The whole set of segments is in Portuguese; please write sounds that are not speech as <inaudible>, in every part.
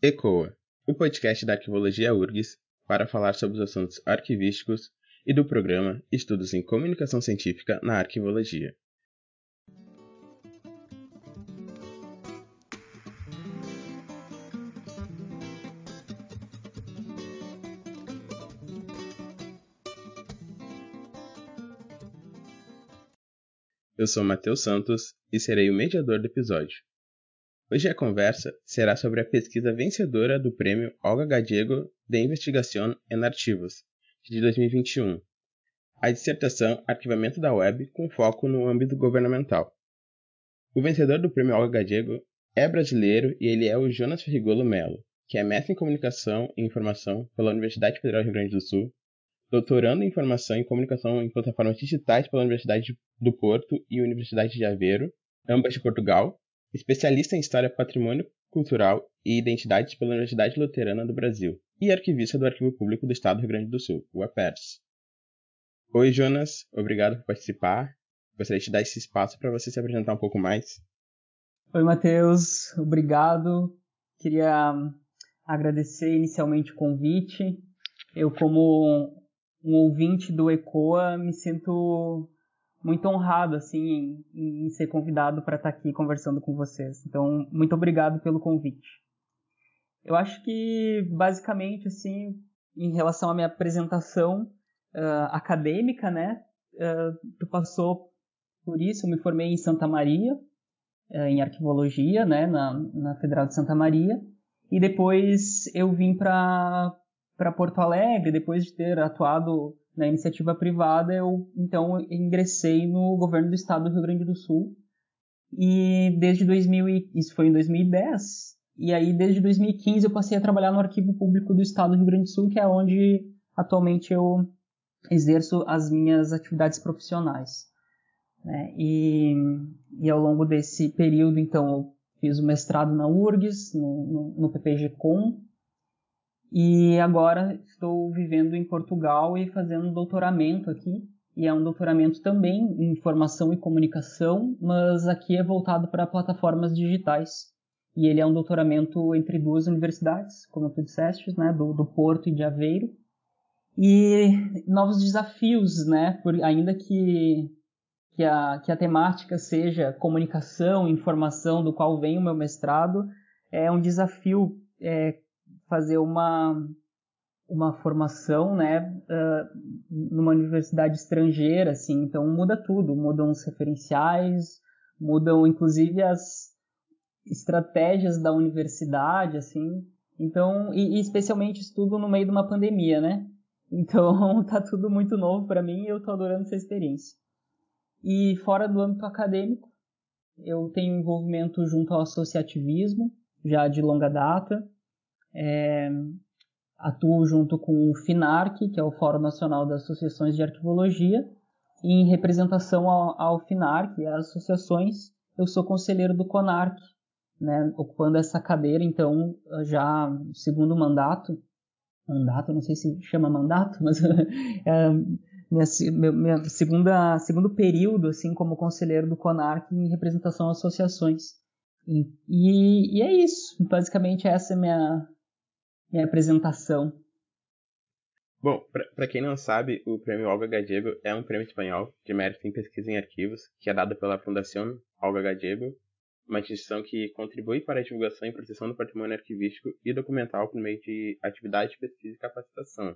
ECOA, o podcast da Arquivologia URGS para falar sobre os assuntos arquivísticos e do programa Estudos em Comunicação Científica na Arquivologia. Eu sou Matheus Santos e serei o mediador do episódio. Hoje a conversa será sobre a pesquisa vencedora do prêmio Olga Gadiego de Investigação em Arquivos, de 2021, a dissertação Arquivamento da Web com foco no âmbito governamental. O vencedor do prêmio Olga Gadiego é brasileiro e ele é o Jonas Ferrigolo Melo, que é mestre em Comunicação e Informação pela Universidade Federal do Rio Grande do Sul doutorando em Informação e Comunicação em Plataformas Digitais pela Universidade do Porto e Universidade de Aveiro, ambas de Portugal, especialista em História, Patrimônio Cultural e Identidades pela Universidade Luterana do Brasil e arquivista do Arquivo Público do Estado do Rio Grande do Sul, o APERS. Oi, Jonas, obrigado por participar. Gostaria de dar esse espaço para você se apresentar um pouco mais. Oi, Matheus, obrigado. Queria agradecer inicialmente o convite. Eu, como um ouvinte do ECOA, me sinto muito honrado assim em, em ser convidado para estar tá aqui conversando com vocês. Então, muito obrigado pelo convite. Eu acho que basicamente assim, em relação à minha apresentação uh, acadêmica, né, uh, tu passou por isso. Eu me formei em Santa Maria uh, em arquivologia, né, na, na Federal de Santa Maria, e depois eu vim para para Porto Alegre, depois de ter atuado na iniciativa privada, eu então ingressei no governo do estado do Rio Grande do Sul. E desde 2000, isso foi em 2010, e aí desde 2015 eu passei a trabalhar no Arquivo Público do Estado do Rio Grande do Sul, que é onde atualmente eu exerço as minhas atividades profissionais. Né? E, e, ao longo desse período, então, eu fiz o mestrado na URGS, no, no, no PPG-Com, e agora estou vivendo em Portugal e fazendo um doutoramento aqui. E é um doutoramento também em informação e comunicação, mas aqui é voltado para plataformas digitais. E ele é um doutoramento entre duas universidades, como tu disseste, né, do, do Porto e de Aveiro. E novos desafios, né, por, ainda que, que, a, que a temática seja comunicação, informação, do qual vem o meu mestrado, é um desafio é, fazer uma, uma formação, né, uh, numa universidade estrangeira, assim, então muda tudo, mudam os referenciais, mudam inclusive as estratégias da universidade, assim, então, e, e especialmente isso tudo no meio de uma pandemia, né, então <laughs> tá tudo muito novo para mim e eu tô adorando essa experiência. E fora do âmbito acadêmico, eu tenho envolvimento junto ao associativismo, já de longa data, é, atuo junto com o FINARC, que é o Fórum Nacional das Associações de Arquivologia, e em representação ao, ao FINARC e às associações, eu sou conselheiro do CONARC, né, ocupando essa cadeira, então, já segundo mandato, mandato, não sei se chama mandato, mas <laughs> é, minha, minha segunda, segundo período, assim, como conselheiro do CONARC em representação às associações. E, e, é isso, basicamente essa é minha, minha apresentação. Bom, para quem não sabe, o Prêmio Olga Gadiego é um prêmio espanhol de mérito em pesquisa em arquivos que é dado pela Fundação Olga Gadiego, uma instituição que contribui para a divulgação e proteção do patrimônio arquivístico e documental por meio de atividades de pesquisa e capacitação.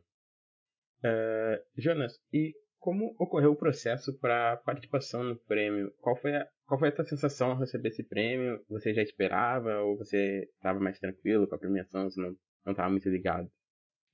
Uh, Jonas, e como ocorreu o processo para participação no prêmio? Qual foi a, qual foi a tua sensação ao receber esse prêmio? Você já esperava ou você estava mais tranquilo com a premiação? Você não não estava muito ligado.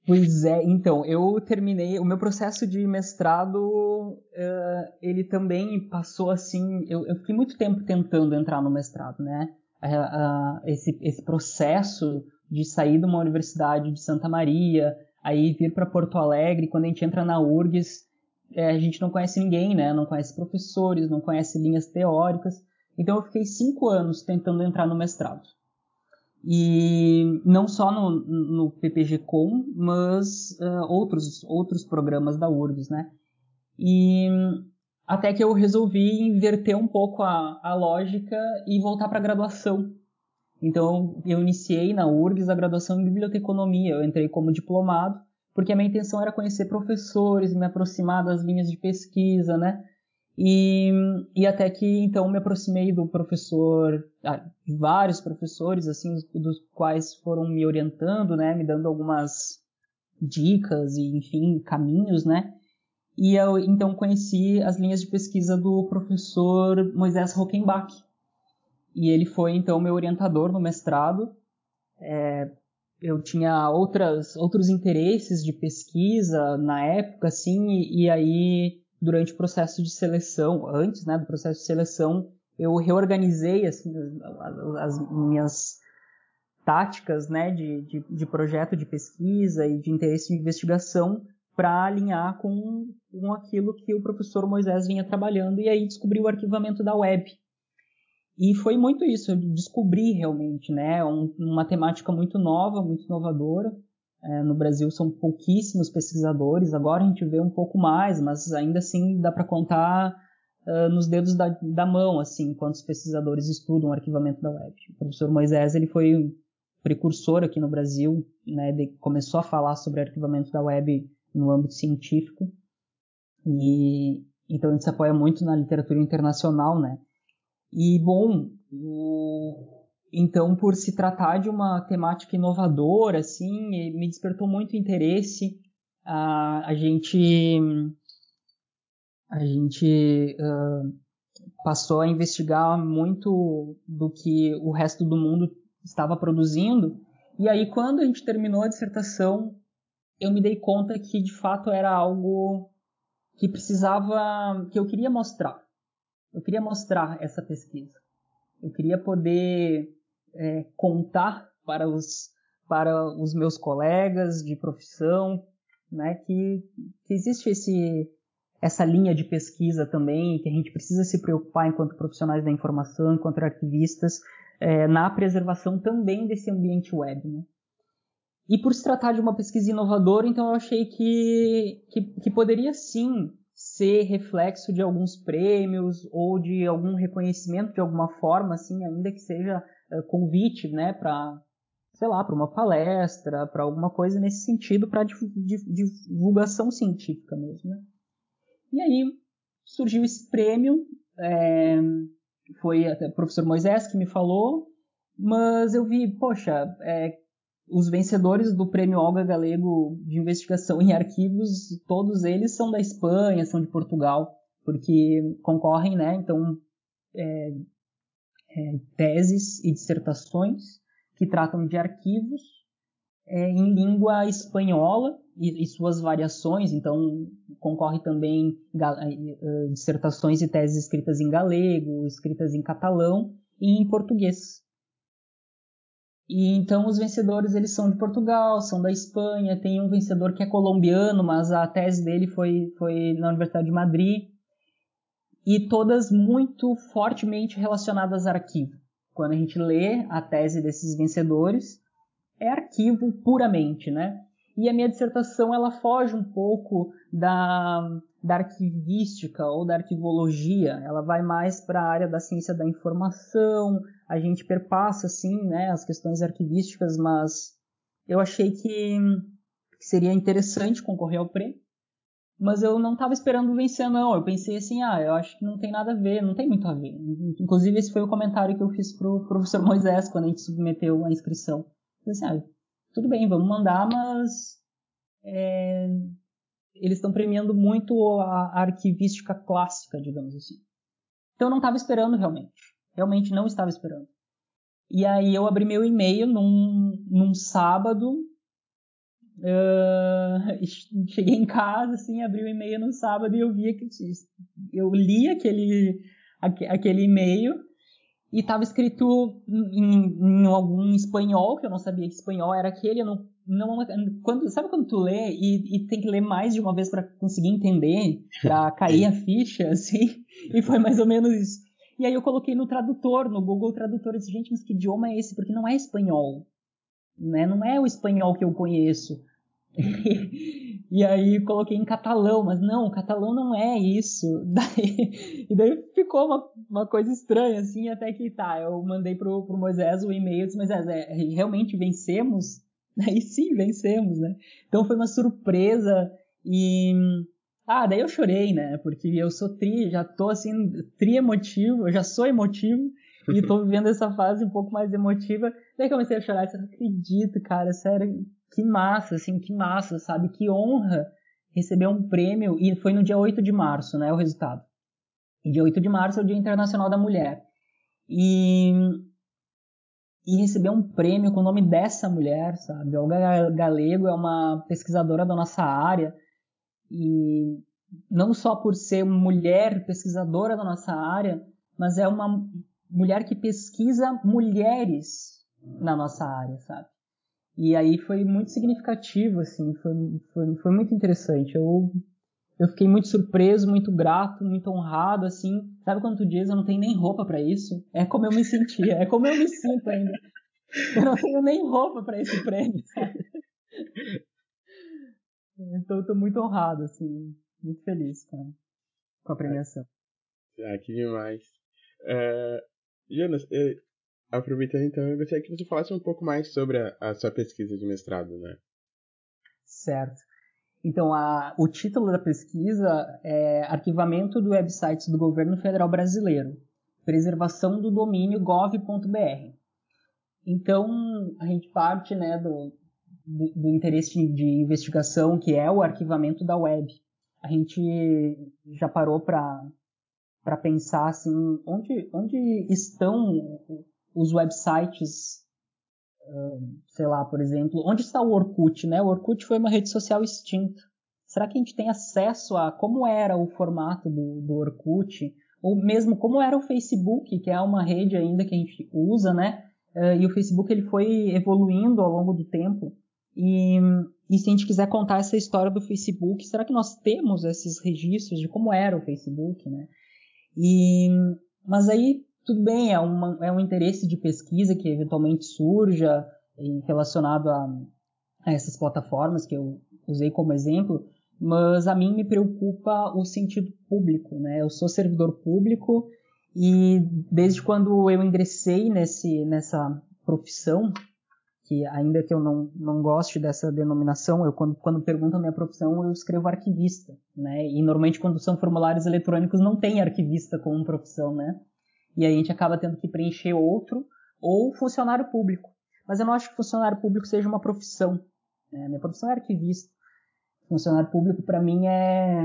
Pois é, então, eu terminei, o meu processo de mestrado, uh, ele também passou assim, eu, eu, fiquei muito tempo tentando entrar no mestrado, né? Uh, uh, esse, esse processo de sair de uma universidade de Santa Maria, aí vir para Porto Alegre, quando a gente entra na URGS, é, a gente não conhece ninguém, né? Não conhece professores, não conhece linhas teóricas. Então eu fiquei cinco anos tentando entrar no mestrado. E não só no, no PPG-Com, mas uh, outros, outros programas da URGS, né? E até que eu resolvi inverter um pouco a, a lógica e voltar para a graduação. Então, eu iniciei na URGS a graduação em biblioteconomia. Eu entrei como diplomado, porque a minha intenção era conhecer professores, me aproximar das linhas de pesquisa, né? E, e até que então me aproximei do professor, ah, vários professores, assim, dos quais foram me orientando, né? Me dando algumas dicas e, enfim, caminhos, né? E eu então conheci as linhas de pesquisa do professor Moisés Rockenbach. E ele foi então meu orientador no mestrado. É, eu tinha outras, outros interesses de pesquisa na época, assim, e, e aí durante o processo de seleção, antes né, do processo de seleção, eu reorganizei assim, as, as minhas táticas né, de, de, de, projeto de pesquisa e de interesse de investigação para alinhar com, com aquilo que o professor Moisés vinha trabalhando e aí descobri o arquivamento da web. E foi muito isso, eu descobri realmente, né, um, uma temática muito nova, muito inovadora. É, no Brasil são pouquíssimos pesquisadores, agora a gente vê um pouco mais, mas ainda assim dá para contar uh, nos dedos da, da, mão, assim, quantos pesquisadores estudam arquivamento da web. O professor Moisés, ele foi precursor aqui no Brasil, né, de, começou a falar sobre arquivamento da web no âmbito científico. E então a gente se apoia muito na literatura internacional, né? E bom, o, então por se tratar de uma temática inovadora, assim, me despertou muito interesse. A, a gente a gente uh, passou a investigar muito do que o resto do mundo estava produzindo. E aí, quando a gente terminou a dissertação, eu me dei conta que de fato era algo que precisava, que eu queria mostrar. Eu queria mostrar essa pesquisa. Eu queria poder é, contar para os, para os meus colegas de profissão, né, que, que existe esse, essa linha de pesquisa também, que a gente precisa se preocupar enquanto profissionais da informação, enquanto arquivistas, é, na preservação também desse ambiente web. Né? E por se tratar de uma pesquisa inovadora, então eu achei que, que, que poderia sim ser reflexo de alguns prêmios ou de algum reconhecimento de alguma forma, assim, ainda que seja convite, né, para sei lá, para uma palestra, para alguma coisa nesse sentido, para divulgação científica mesmo, né? E aí surgiu esse prêmio, é, foi até o professor Moisés que me falou, mas eu vi, poxa, é, os vencedores do Prêmio Olga Galego de Investigação em Arquivos, todos eles são da Espanha, são de Portugal, porque concorrem, né? Então, é, é, teses e dissertações que tratam de arquivos é, em língua espanhola e, e, suas variações. Então, concorre também é, dissertações e teses escritas em galego, escritas em catalão e em português. E então os vencedores eles são de Portugal, são da Espanha, tem um vencedor que é colombiano, mas a tese dele foi, foi na Universidade de Madrid. E todas muito fortemente relacionadas a arquivo. Quando a gente lê a tese desses vencedores, é arquivo puramente, né? E a minha dissertação ela foge um pouco da, da arquivística ou da arquivologia, ela vai mais para a área da ciência da informação, a gente perpassa assim, né, as questões arquivísticas, mas eu achei que, seria interessante concorrer ao prêmio. Mas eu não estava esperando vencer, não. Eu pensei assim, ah, eu acho que não tem nada a ver, não tem muito a ver. Inclusive, esse foi o comentário que eu fiz pro professor <laughs> Moisés quando a gente submeteu a inscrição. Eu disse, ah, tudo bem, vamos mandar, mas é, eles estão premiando muito a, a arquivística clássica, digamos assim. Então eu não estava esperando realmente. Realmente não estava esperando. E aí eu abri meu e-mail num, num sábado. Uh, <laughs> cheguei em casa, assim, abri o e-mail no sábado e eu vi que eu li aquele, aquele e-mail e estava escrito em, em, algum espanhol, que eu não sabia que espanhol era aquele, eu não não quando sabe quando tu lê e, e tem que ler mais de uma vez para conseguir entender para <laughs> cair a ficha assim? E foi mais ou menos isso. E aí eu coloquei no tradutor no Google Tradutor e disse gente mas que idioma é esse? Porque não é espanhol né? Não é o espanhol que eu conheço <laughs> E aí coloquei em catalão, mas não, catalão não é isso. <laughs> Daí, e daí ficou uma, uma coisa estranha, assim, até que tá, eu mandei pro, pro Moisés o e-mail, disse, Moisés, é, realmente vencemos? <laughs> Daí sim, vencemos, né? Então foi uma surpresa e... Ah, daí eu chorei, né? Porque eu sou tri, já tô assim, tri emotivo, eu já sou emotivo <laughs> e tô vivendo essa fase um pouco mais emotiva. Daí comecei a chorar, eu não acredito, cara, sério, que massa, assim, que massa, sabe? Que honra receber um prêmio. E foi no dia 8 de março, né? O resultado. E dia 8 de março é o Dia Internacional da Mulher. E, e receber um prêmio com o nome dessa mulher, sabe? Olga Galego é uma pesquisadora da nossa área. E não só por ser mulher pesquisadora da nossa área, mas é uma mulher que pesquisa mulheres na nossa área, sabe? E aí foi muito significativo, assim, foi, foi, foi muito interessante. Eu, eu fiquei muito surpreso, muito grato, muito honrado, assim. Sabe quando tu diz, eu não tenho nem roupa para isso? É como eu me sentia, é como eu me sinto ainda. Eu não tenho nem roupa para esse prêmio, sabe? Então eu tô muito honrado, assim, muito feliz com, com a premiação. Ah, que demais. Uh, Jonas, aproveitando então, eu gostaria que você falasse um pouco mais sobre a, a sua pesquisa de mestrado, né? Certo. Então, a, o título da pesquisa é Arquivamento do Websites do Governo Federal Brasileiro, Preservação do Domínio gov.br. Então, a gente parte né, do, do, do, interesse de investigação, que é o arquivamento da web. A gente já parou para pensar assim, onde, onde estão os websites, sei lá, por exemplo, onde está o Orkut, né? O Orkut foi uma rede social extinta. Será que a gente tem acesso a como era o formato do, do Orkut? Ou mesmo como era o Facebook, que é uma rede ainda que a gente usa, né? E o Facebook ele foi evoluindo ao longo do tempo. E, e se a gente quiser contar essa história do Facebook, será que nós temos esses registros de como era o Facebook, né? E, mas aí tudo bem, é, uma, é um interesse de pesquisa que eventualmente surja relacionado a, a essas plataformas que eu usei como exemplo, mas a mim me preocupa o sentido público, né? Eu sou servidor público e desde quando eu ingressei nesse, nessa profissão, que ainda que eu não, não goste dessa denominação, eu quando, quando pergunto a minha profissão, eu escrevo arquivista, né? E normalmente quando são formulários eletrônicos não tem arquivista como profissão, né? e aí a gente acaba tendo que preencher outro, ou funcionário público. Mas eu não acho que funcionário público seja uma profissão. Né? Minha profissão é arquivista. Funcionário público para mim é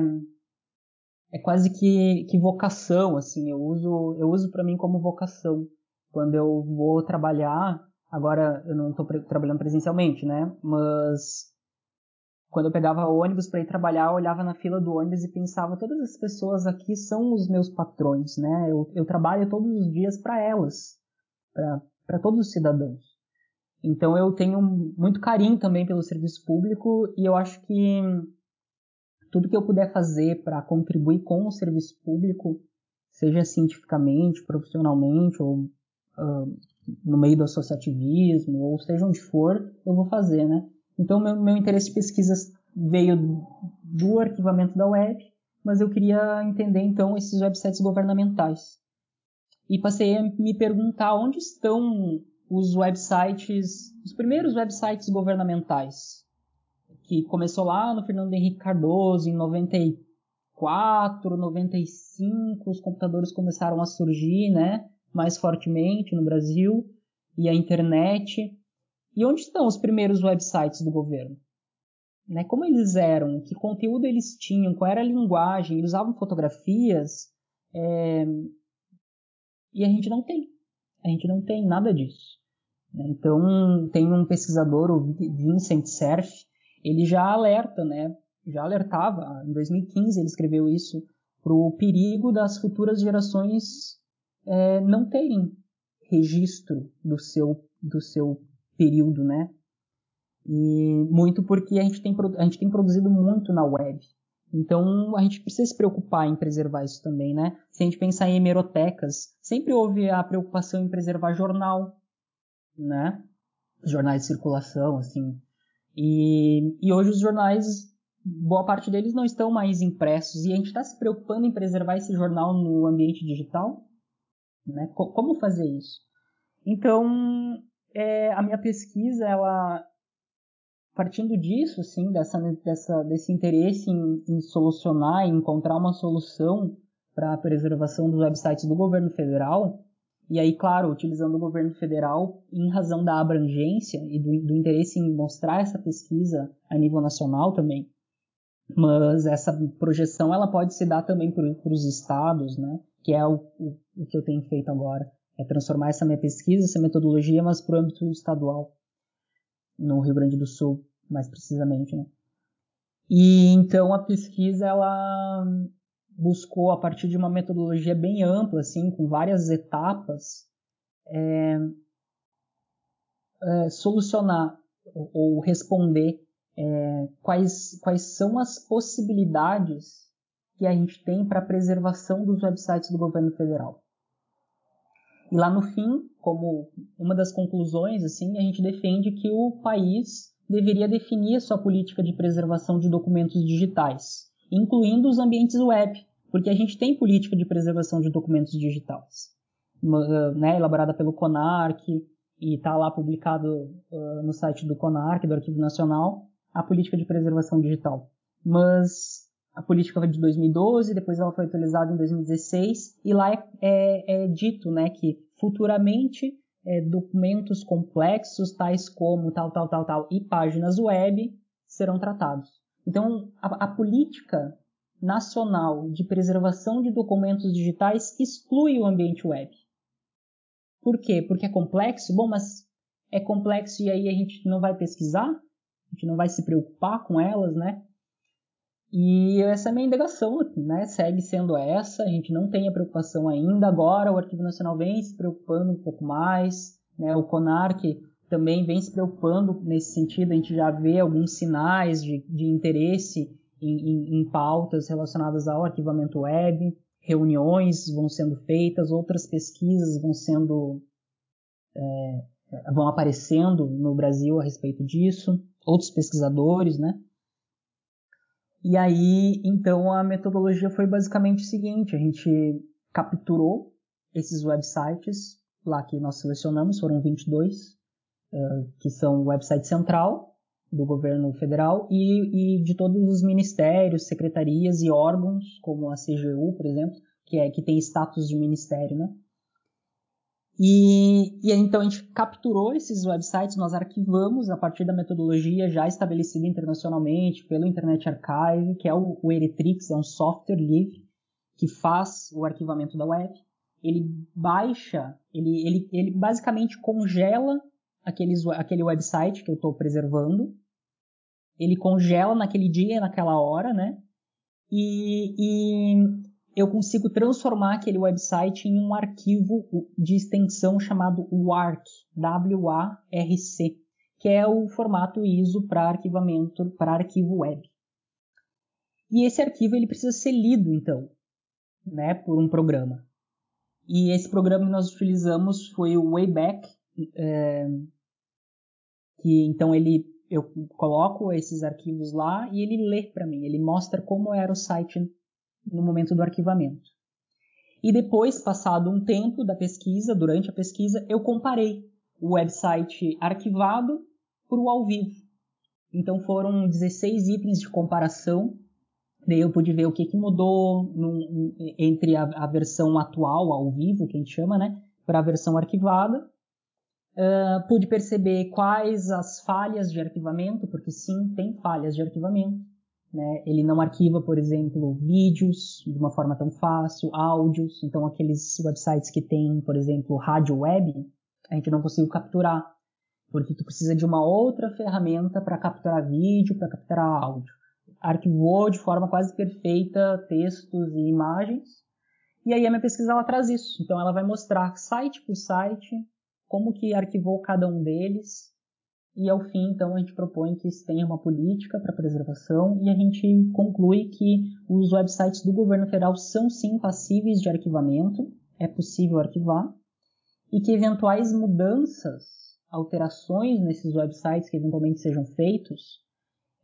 é quase que, que vocação, assim. Eu uso eu uso para mim como vocação. Quando eu vou trabalhar, agora eu não estou trabalhando presencialmente, né? Mas quando eu pegava ônibus para ir trabalhar, eu olhava na fila do ônibus e pensava: todas as pessoas aqui são os meus patrões, né? Eu, eu trabalho todos os dias para elas, para todos os cidadãos. Então eu tenho muito carinho também pelo serviço público e eu acho que tudo que eu puder fazer para contribuir com o serviço público, seja cientificamente, profissionalmente ou uh, no meio do associativismo, ou seja onde for, eu vou fazer, né? Então, meu, meu interesse de pesquisas veio do arquivamento da web, mas eu queria entender então esses websites governamentais. E passei a me perguntar onde estão os websites, os primeiros websites governamentais, que começou lá no Fernando Henrique Cardoso em 94, 95, os computadores começaram a surgir, né, mais fortemente no Brasil e a internet. E onde estão os primeiros websites do governo? Né? Como eles eram? Que conteúdo eles tinham? Qual era a linguagem? Eles usavam fotografias? É... E a gente não tem. A gente não tem nada disso. Né? Então, tem um pesquisador, o Vincent Cerf, ele já alerta, né? já alertava, em 2015 ele escreveu isso, para o perigo das futuras gerações é, não terem registro do seu, do seu período, né? E muito porque a gente tem, a gente tem produzido muito na web. Então a gente precisa se preocupar em preservar isso também, né? Se a gente pensar em hemerotecas, sempre houve a preocupação em preservar jornal, né? Jornais de circulação, assim. E, e hoje os jornais boa parte deles não estão mais impressos e a gente está se preocupando em preservar esse jornal no ambiente digital, né? Como fazer isso? Então, é, a minha pesquisa, ela partindo disso, assim, dessa, dessa, desse interesse em, em solucionar, em encontrar uma solução para a preservação dos websites do governo federal, e aí, claro, utilizando o governo federal em razão da abrangência e do, do interesse em mostrar essa pesquisa a nível nacional também. Mas essa projeção ela pode se dar também para os estados, né? Que é o, o, o, que eu tenho feito agora. É transformar essa minha pesquisa, essa metodologia, mas para o âmbito estadual. No Rio Grande do Sul, mais precisamente, né? E então a pesquisa ela buscou a partir de uma metodologia bem ampla, assim, com várias etapas, é, é, solucionar ou responder é, quais, quais são as possibilidades que a gente tem para a preservação dos websites do governo federal. E lá no fim, como uma das conclusões, assim, a gente defende que o país deveria definir sua política de preservação de documentos digitais, incluindo os ambientes web, porque a gente tem política de preservação de documentos digitais, né, elaborada pelo CONARC e está lá publicado uh, no site do CONARC, do Arquivo Nacional, a política de preservação digital. Mas a política foi de 2012, depois ela foi atualizada em 2016, e lá é, é, é dito né, que futuramente é, documentos complexos, tais como tal, tal, tal, tal, e páginas web serão tratados. Então, a, a política nacional de preservação de documentos digitais exclui o ambiente web. Por quê? Porque é complexo? Bom, mas é complexo e aí a gente não vai pesquisar? A gente não vai se preocupar com elas, né? E essa é a minha indagação, né? Segue sendo essa, a gente não tem a preocupação ainda. Agora o Arquivo Nacional vem se preocupando um pouco mais, né? O CONARC também vem se preocupando nesse sentido, a gente já vê alguns sinais de, de interesse em, em, em pautas relacionadas ao arquivamento web, reuniões vão sendo feitas, outras pesquisas vão sendo é, vão aparecendo no Brasil a respeito disso, outros pesquisadores, né? E aí, então, a metodologia foi basicamente o seguinte: a gente capturou esses websites lá que nós selecionamos, foram 22, uh, que são o website central do governo federal e, e, de todos os ministérios, secretarias e órgãos, como a CGU, por exemplo, que, é, que tem status de ministério, né? E, e então a gente capturou esses websites, nós arquivamos a partir da metodologia já estabelecida internacionalmente pelo Internet Archive, que é o, o Eretrix, é um software livre que faz o arquivamento da web. Ele baixa, ele, ele, ele basicamente congela aqueles, aquele website que eu estou preservando. Ele congela naquele dia, naquela hora, né? E, e eu consigo transformar aquele website em um arquivo de extensão chamado WARC, W-A-R-C, que é o formato ISO para arquivamento, para arquivo web. E esse arquivo ele precisa ser lido, então, né, por um programa. E esse programa que nós utilizamos foi o Wayback, é, que então ele eu coloco esses arquivos lá e ele lê para mim, ele mostra como era o site no momento do arquivamento. E depois, passado um tempo da pesquisa, durante a pesquisa, eu comparei o website arquivado para o ao vivo. Então foram 16 itens de comparação. Daí eu pude ver o que, que mudou entre a, a, versão atual, ao vivo, que a gente chama, né, para a versão arquivada. Uh, pude perceber quais as falhas de arquivamento, porque sim, tem falhas de arquivamento. Né? Ele não arquiva, por exemplo, vídeos de uma forma tão fácil, áudios. Então, aqueles websites que tem, por exemplo, rádio web, a gente não conseguiu capturar, porque tu precisa de uma outra ferramenta para capturar vídeo, para capturar áudio. Arquivou de forma quase perfeita textos e imagens. E aí a minha pesquisa ela traz isso. Então ela vai mostrar site por site como que arquivou cada um deles e ao fim, então, a gente propõe que se tenha uma política para preservação e a gente conclui que os websites do governo federal são sim passíveis de arquivamento, é possível arquivar, e que eventuais mudanças, alterações nesses websites que eventualmente sejam feitos,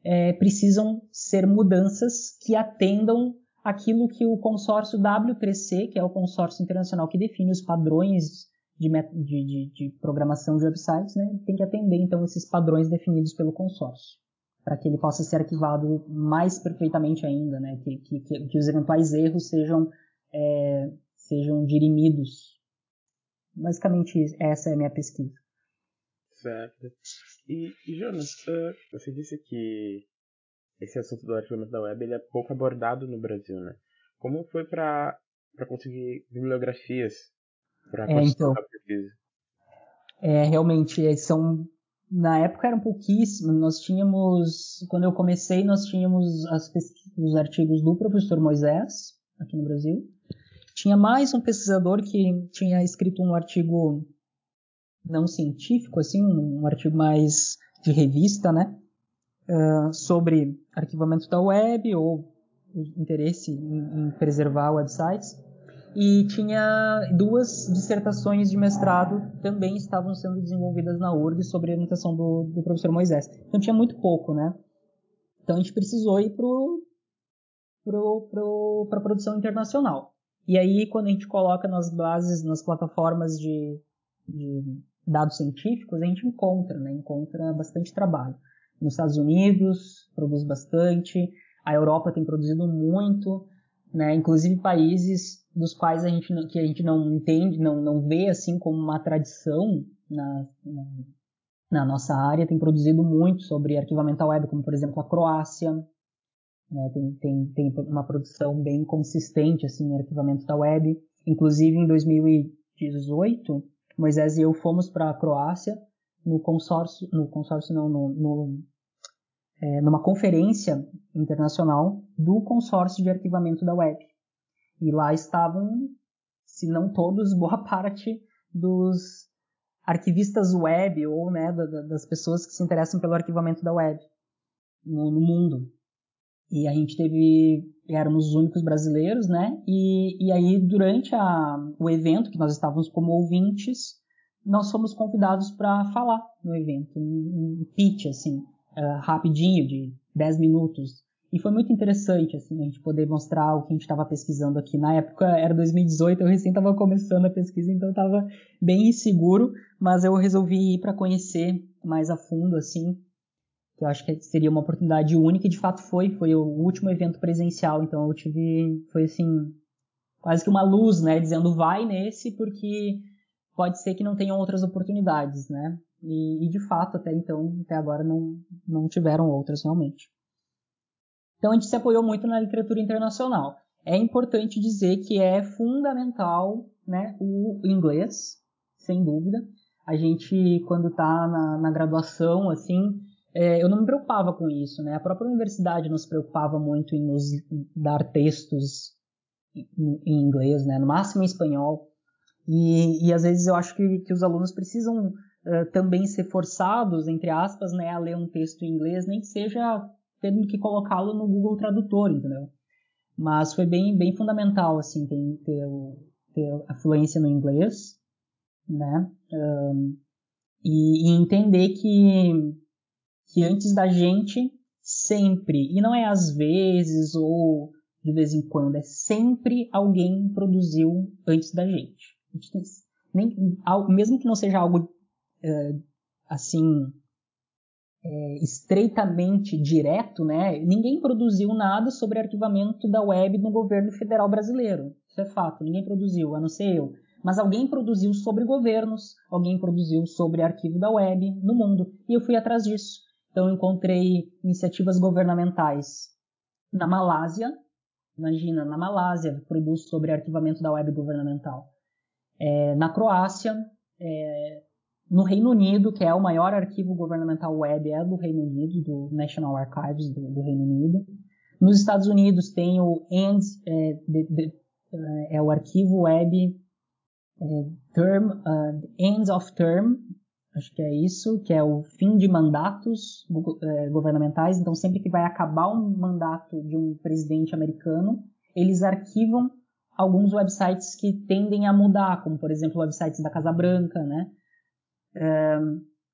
é, precisam ser mudanças que atendam aquilo que o consórcio W3C, que é o consórcio internacional que define os padrões de, de, de, de programação de websites, né, tem que atender então esses padrões definidos pelo consórcio, para que ele possa ser arquivado mais perfeitamente ainda, né, que, que, que os eventuais erros sejam, é, sejam dirimidos. Basicamente, essa é a minha pesquisa. Certo. E, e Jonas, uh, você disse que esse assunto do arquivamento da web ele é pouco abordado no Brasil, né? Como foi para conseguir bibliografias é, então? É, realmente, são na época eram pouquíssimos. Nós tínhamos, quando eu comecei, nós tínhamos as os artigos do professor Moisés aqui no Brasil. Tinha mais um pesquisador que tinha escrito um artigo não científico, assim, um artigo mais de revista, né? Uh, sobre arquivamento da web ou o interesse em, em, preservar websites. E tinha duas dissertações de mestrado também estavam sendo desenvolvidas na URG sobre a orientação do, do professor Moisés. Então tinha muito pouco, né? Então a gente precisou ir para pro, pro, a produção internacional. E aí, quando a gente coloca nas bases, nas plataformas de, de dados científicos, a gente encontra, né? Encontra bastante trabalho. Nos Estados Unidos produz bastante, a Europa tem produzido muito, né? Inclusive países dos quais a gente que a gente não entende, não, não vê assim como uma tradição na, na, na nossa área, tem produzido muito sobre arquivamento web, como por exemplo a Croácia, né? tem, tem, tem uma produção bem consistente assim em arquivamento da web. Inclusive em 2018 Moisés e eu fomos para a Croácia no consórcio, no consórcio não, no, no é, numa conferência internacional do consórcio de arquivamento da web. E lá estavam, se não todos, <laughs> boa parte dos arquivistas web ou né, das pessoas que se interessam pelo arquivamento da web no, no mundo. E a gente teve, éramos os únicos brasileiros, né? E, e aí, durante a, o evento, que nós estávamos como ouvintes, nós fomos convidados para falar no evento, um, um pitch, assim, uh, rapidinho, de 10 minutos. E foi muito interessante, assim, a gente poder mostrar o que a gente estava pesquisando aqui. Na época era 2018, eu recém estava começando a pesquisa, então estava bem inseguro, mas eu resolvi ir para conhecer mais a fundo, assim, que eu acho que seria uma oportunidade única e de fato foi, foi o último evento presencial, então eu tive, foi assim, quase que uma luz, né, dizendo vai nesse porque pode ser que não tenham outras oportunidades, né, e, e de fato até então, até agora não, não tiveram outras realmente. Então a gente se apoiou muito na literatura internacional. É importante dizer que é fundamental, né, o inglês, sem dúvida. A gente, quando está na, na graduação, assim, é, eu não me preocupava com isso, né? A própria universidade não se preocupava muito em nos dar textos em, em inglês, né? No máximo em espanhol. E, e às vezes eu acho que, que os alunos precisam uh, também ser forçados, entre aspas, né, a ler um texto em inglês, nem que seja tendo que colocá-lo no Google Tradutor, entendeu? Mas foi bem, bem fundamental, assim, ter, ter, ter a fluência no inglês, né? Um, e, e entender que que antes da gente, sempre, e não é às vezes ou de vez em quando, é sempre alguém produziu antes da gente. gente tem, nem, mesmo que não seja algo é, assim é, estreitamente direto, né? Ninguém produziu nada sobre arquivamento da web no governo federal brasileiro. Isso é fato, ninguém produziu, a não ser eu. Mas alguém produziu sobre governos, alguém produziu sobre arquivo da web no mundo, e eu fui atrás disso. Então, encontrei iniciativas governamentais na Malásia. Imagina, na Malásia, produz sobre arquivamento da web governamental. É, na Croácia, é, no Reino Unido, que é o maior arquivo governamental web, é do Reino Unido, do National Archives do, do Reino Unido. Nos Estados Unidos tem o END, é, de, de, é, é o arquivo web é, term, uh, Ends of Term, acho que é isso, que é o fim de mandatos é, governamentais. Então, sempre que vai acabar um mandato de um presidente americano, eles arquivam alguns websites que tendem a mudar, como por exemplo websites da Casa Branca, né?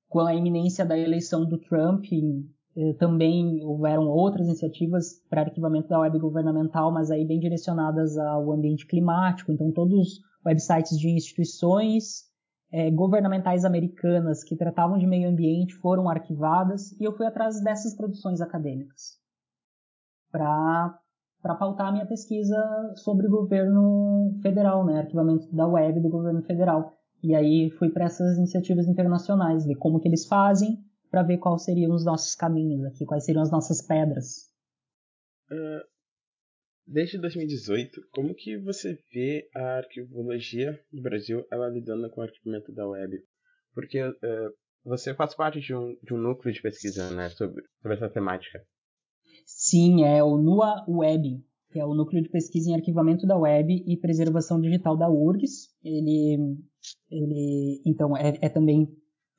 Com a iminência da eleição do Trump eh, também houveram outras iniciativas para arquivamento da web governamental, mas aí bem direcionadas ao ambiente climático. Então, todos websites de instituições é, governamentais americanas que tratavam de meio ambiente foram arquivadas e eu fui atrás dessas produções acadêmicas para pautar a minha pesquisa sobre o governo federal, né, arquivamento da web do governo federal. E aí fui para essas iniciativas internacionais, ver como que eles fazem, para ver quais seriam os nossos caminhos aqui, quais seriam as nossas pedras. Uh, desde 2018, como que você vê a arquivologia no Brasil ela lidando com o arquivamento da web? Porque uh, você faz parte de um, de um núcleo de pesquisa né, sobre, sobre essa temática. Sim, é o NUA Web, que é o Núcleo de Pesquisa em Arquivamento da Web e Preservação Digital da URGS. Ele, ele então, é, é também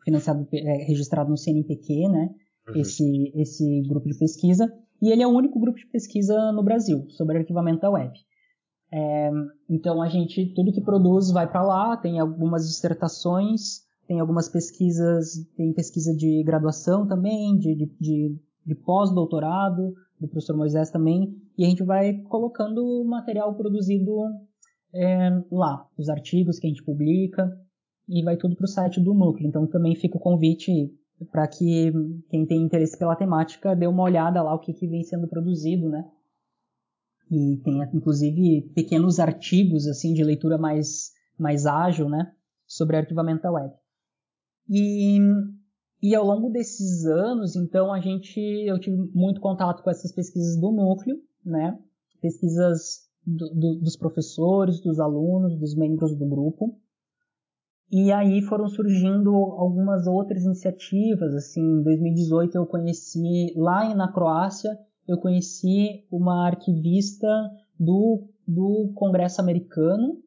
financiado, é, registrado no CNPq, né? Uhum. Esse, esse grupo de pesquisa. E ele é o único grupo de pesquisa no Brasil sobre arquivamento da web. É, então a gente, tudo que produz vai para lá, tem algumas dissertações, tem algumas pesquisas, tem pesquisa de graduação também, de, de, de de pós-doutorado, do professor Moisés também, e a gente vai colocando o material produzido é, lá, os artigos que a gente publica, e vai tudo para o site do núcleo. Então também fica o convite para que quem tem interesse pela temática dê uma olhada lá o que, que vem sendo produzido, né? E tem inclusive pequenos artigos assim de leitura mais mais ágil, né, sobre arquivamento da web. E e ao longo desses anos, então, a gente, eu tive muito contato com essas pesquisas do núcleo, né? Pesquisas do, do, dos professores, dos alunos, dos membros do grupo. E aí foram surgindo algumas outras iniciativas, assim, em 2018 eu conheci, lá na Croácia, eu conheci uma arquivista do, do Congresso Americano,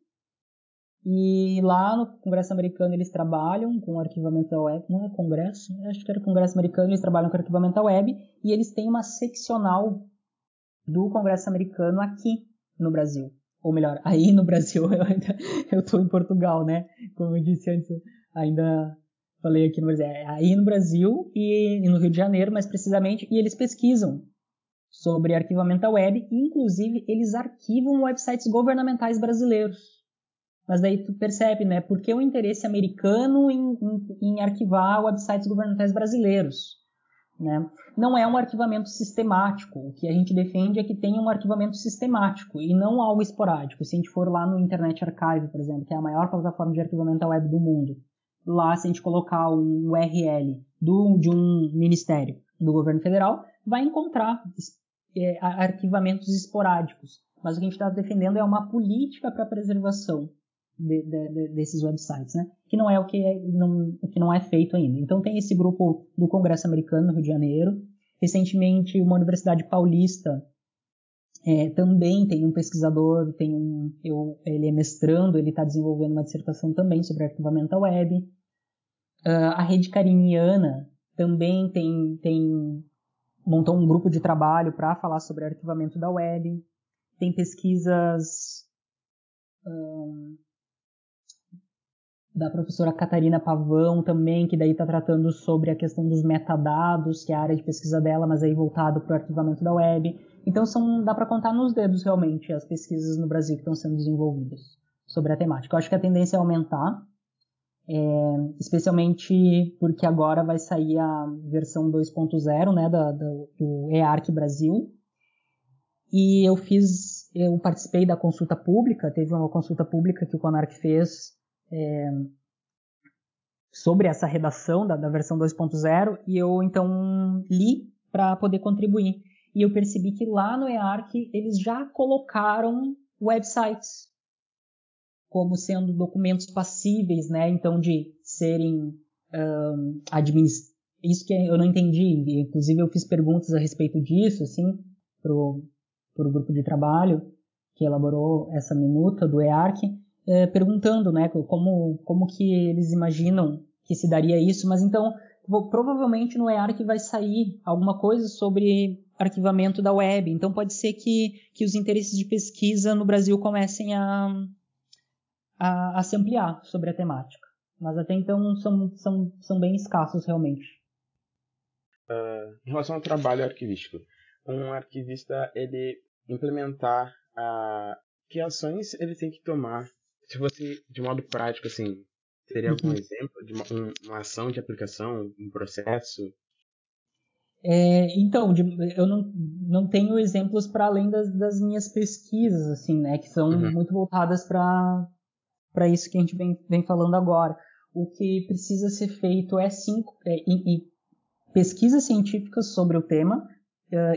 e lá no Congresso Americano eles trabalham com arquivamento da web, não é Congresso? Acho que era Congresso Americano, eles trabalham com arquivamento da web e eles têm uma seccional do Congresso Americano aqui no Brasil. Ou melhor, aí no Brasil, <laughs> eu ainda eu tô em Portugal, né? Como eu disse antes, ainda falei aqui no Brasil, é aí no Brasil e, e no Rio de Janeiro, mais precisamente, e eles pesquisam sobre arquivamento da web, e inclusive eles arquivam websites governamentais brasileiros. Mas daí tu percebe, né? Por que o interesse americano em, em, em arquivar websites governamentais brasileiros? Né? Não é um arquivamento sistemático. O que a gente defende é que tenha um arquivamento sistemático e não algo esporádico. Se a gente for lá no Internet Archive, por exemplo, que é a maior plataforma de arquivamento web do mundo, lá se a gente colocar um URL do, de um ministério do governo federal, vai encontrar é, arquivamentos esporádicos. Mas o que a gente está defendendo é uma política para preservação de, de, desses websites, né? Que não é o que, é, não, o que não é feito ainda. Então tem esse grupo do Congresso Americano no Rio de Janeiro. Recentemente, uma universidade paulista é, também tem um pesquisador, tem um, eu, ele é mestrando, ele está desenvolvendo uma dissertação também sobre arquivamento web. Uh, a rede cariniana também tem, tem montou um grupo de trabalho para falar sobre arquivamento da web. Tem pesquisas da professora Catarina Pavão também, que daí está tratando sobre a questão dos metadados, que é a área de pesquisa dela, mas aí voltado para o arquivamento da web. Então são, dá para contar nos dedos realmente as pesquisas no Brasil que estão sendo desenvolvidas sobre a temática. Eu acho que a tendência é aumentar, é, especialmente porque agora vai sair a versão 2.0 né, do EARC Brasil. E eu fiz, eu participei da consulta pública, teve uma consulta pública que o CONARC fez é, sobre essa redação da, da versão 2.0 e eu então li para poder contribuir. E eu percebi que lá no EARC eles já colocaram websites como sendo documentos passíveis, né? Então de serem um. Isso que eu não entendi. Inclusive eu fiz perguntas a respeito disso, assim, pro, pro grupo de trabalho que elaborou essa minuta do EARC é, perguntando, né, como, como que eles imaginam que se daria isso, mas então provavelmente no EARC vai sair alguma coisa sobre arquivamento da web, então pode ser que, que os interesses de pesquisa no Brasil comecem a, a, a se ampliar sobre a temática, mas até então são, são, são bem escassos realmente. uh, em relação ao trabalho arquivístico, um arquivista ele implementar a que ações ele tem que tomar se você de modo prático assim teria algum uhum. exemplo de uma, um, uma ação de aplicação um processo é, então, de, eu não, não tenho exemplos para além das, das, minhas pesquisas, assim, né, que são uhum. muito voltadas para isso que a gente vem, vem falando agora. O que precisa ser feito é sim é, e, e pesquisas científicas sobre o tema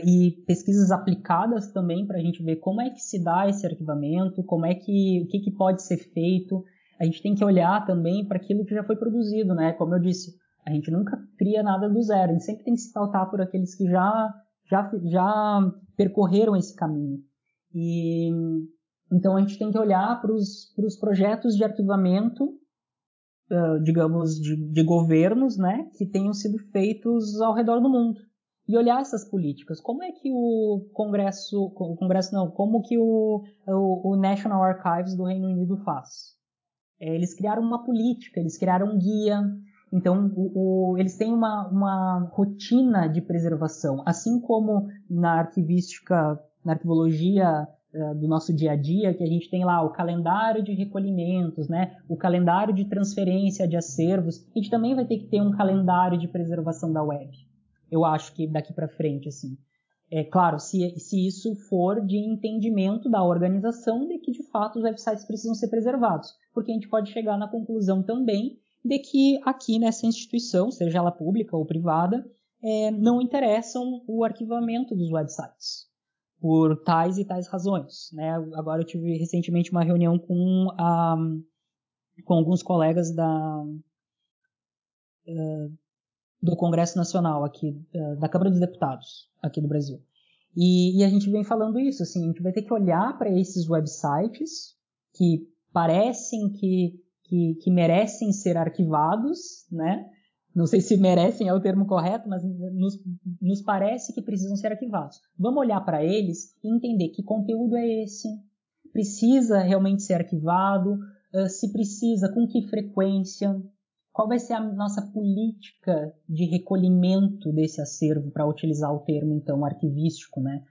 e pesquisas aplicadas também para a gente ver como é que se dá esse arquivamento, como é que o que, que pode ser feito. A gente tem que olhar também para aquilo que já foi produzido, né? Como eu disse, a gente nunca cria nada do zero, a gente sempre tem que se pautar por aqueles que já, já, já percorreram esse caminho. E então a gente tem que olhar para os projetos de arquivamento, uh, digamos, de, de governos, né, que tenham sido feitos ao redor do mundo e olhar essas políticas. Como é que o Congresso, o Congresso não, como que o, o, o National Archives do Reino Unido faz? É, eles criaram uma política, eles criaram um guia, então, o, o, eles têm uma, uma rotina de preservação, assim como na arquivística, na arquivologia uh, do nosso dia a dia, que a gente tem lá o calendário de recolhimentos, né, o calendário de transferência de acervos, a gente também vai ter que ter um calendário de preservação da web. Eu acho que daqui para frente, assim. É claro, se, se isso for de entendimento da organização de que de fato os websites precisam ser preservados, porque a gente pode chegar na conclusão também de que aqui nessa instituição, seja ela pública ou privada, é, não interessam o arquivamento dos websites por tais e tais razões. Né? Agora eu tive recentemente uma reunião com, a, com alguns colegas da, uh, do Congresso Nacional aqui, uh, da Câmara dos Deputados aqui do Brasil. E, e, a gente vem falando isso, assim, a gente vai ter que olhar para esses websites que parecem que que, que merecem ser arquivados, né? Não sei se merecem é o termo correto, mas nos, nos parece que precisam ser arquivados. Vamos olhar para eles e entender que conteúdo é esse, precisa realmente ser arquivado, se precisa, com que frequência, qual vai ser a nossa política de recolhimento desse acervo, para utilizar o termo então arquivístico, né?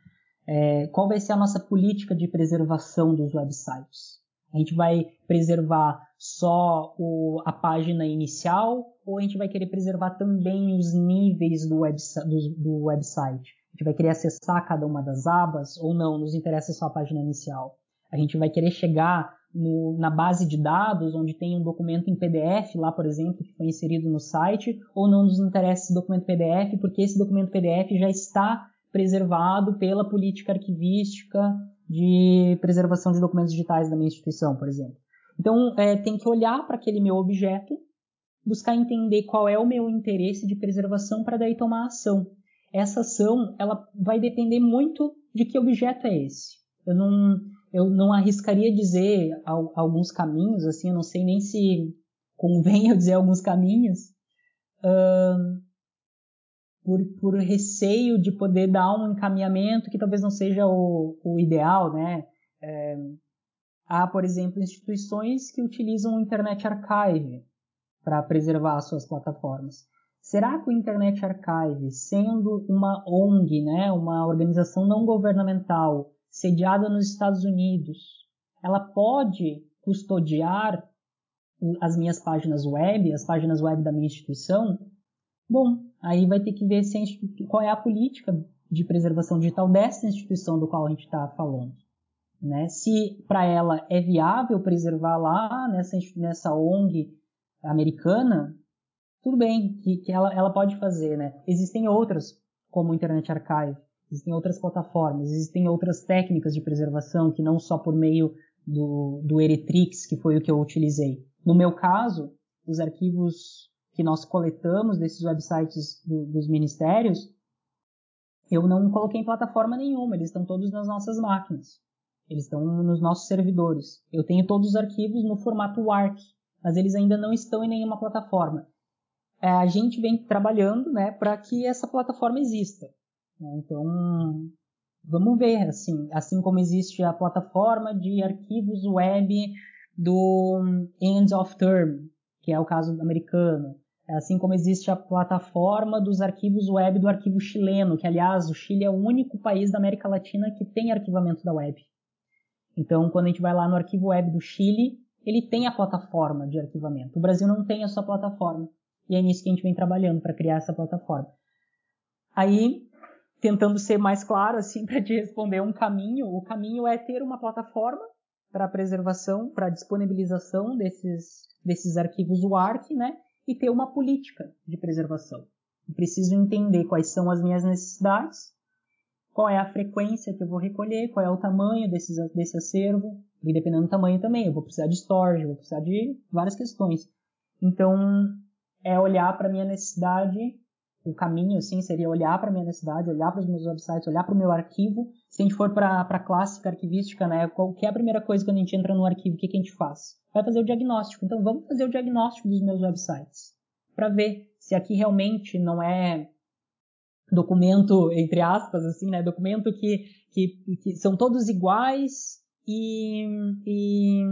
É, qual vai ser a nossa política de preservação dos websites? A gente vai preservar só o, a página inicial ou a gente vai querer preservar também os níveis do, web, do, do website? A gente vai querer acessar cada uma das abas ou não? Nos interessa só a página inicial. A gente vai querer chegar no, na base de dados, onde tem um documento em PDF, lá por exemplo, que foi inserido no site, ou não nos interessa esse documento PDF, porque esse documento PDF já está preservado pela política arquivística de preservação de documentos digitais da minha instituição, por exemplo. Então, é, tem que olhar para aquele meu objeto, buscar entender qual é o meu interesse de preservação para daí tomar ação. Essa ação, ela vai depender muito de que objeto é esse. Eu não, eu não arriscaria dizer alguns caminhos, assim, eu não sei nem se convém <laughs> eu dizer alguns caminhos, uh, por, por receio de poder dar um encaminhamento que talvez não seja o, o ideal, né? É, há, por exemplo, instituições que utilizam o Internet Archive para preservar suas plataformas. Será que o Internet Archive, sendo uma ONG, né, uma organização não governamental sediada nos Estados Unidos, ela pode custodiar as minhas páginas web, as páginas web da minha instituição? Bom, aí vai ter que ver se qual é a política de preservação digital dessa instituição do qual a gente está falando. Né? Se para ela é viável preservar lá nessa, nessa ONG americana, tudo bem, que, que ela, ela pode fazer. Né? Existem outras, como o Internet Archive, existem outras plataformas, existem outras técnicas de preservação que não só por meio do, do Eritrix, que foi o que eu utilizei. No meu caso, os arquivos que nós coletamos desses websites do, dos ministérios, eu não coloquei em plataforma nenhuma, eles estão todos nas nossas máquinas. Eles estão nos nossos servidores. Eu tenho todos os arquivos no formato WARC, mas eles ainda não estão em nenhuma plataforma. É, a gente vem trabalhando né, para que essa plataforma exista. Então, vamos ver. Assim, assim como existe a plataforma de arquivos web do End of Term, que é o caso americano. Assim como existe a plataforma dos arquivos web do arquivo chileno, que aliás o Chile é o único país da América Latina que tem arquivamento da web. Então, quando a gente vai lá no arquivo web do Chile, ele tem a plataforma de arquivamento. O Brasil não tem a sua plataforma. E é nisso que a gente vem trabalhando para criar essa plataforma. Aí, tentando ser mais claro assim <laughs> para te responder um caminho, o caminho é ter uma plataforma para preservação, para disponibilização desses desses arquivos WARC, né? E ter uma política de preservação. Eu preciso entender quais são as minhas necessidades, qual é a frequência que eu vou recolher, qual é o tamanho desses, desse acervo, e dependendo do tamanho também, eu vou precisar de storage, vou precisar de várias questões. Então, é olhar para a minha necessidade o caminho assim seria olhar para minha necessidade, olhar para os meus websites, olhar para o meu arquivo. Se a gente for para a clássica arquivística, né, qual que é a primeira coisa quando a gente entra no arquivo, o que, que a gente faz? Vai fazer o diagnóstico. Então vamos fazer o diagnóstico dos meus websites para ver se aqui realmente não é documento entre aspas assim, né, documento que que, que são todos iguais e, e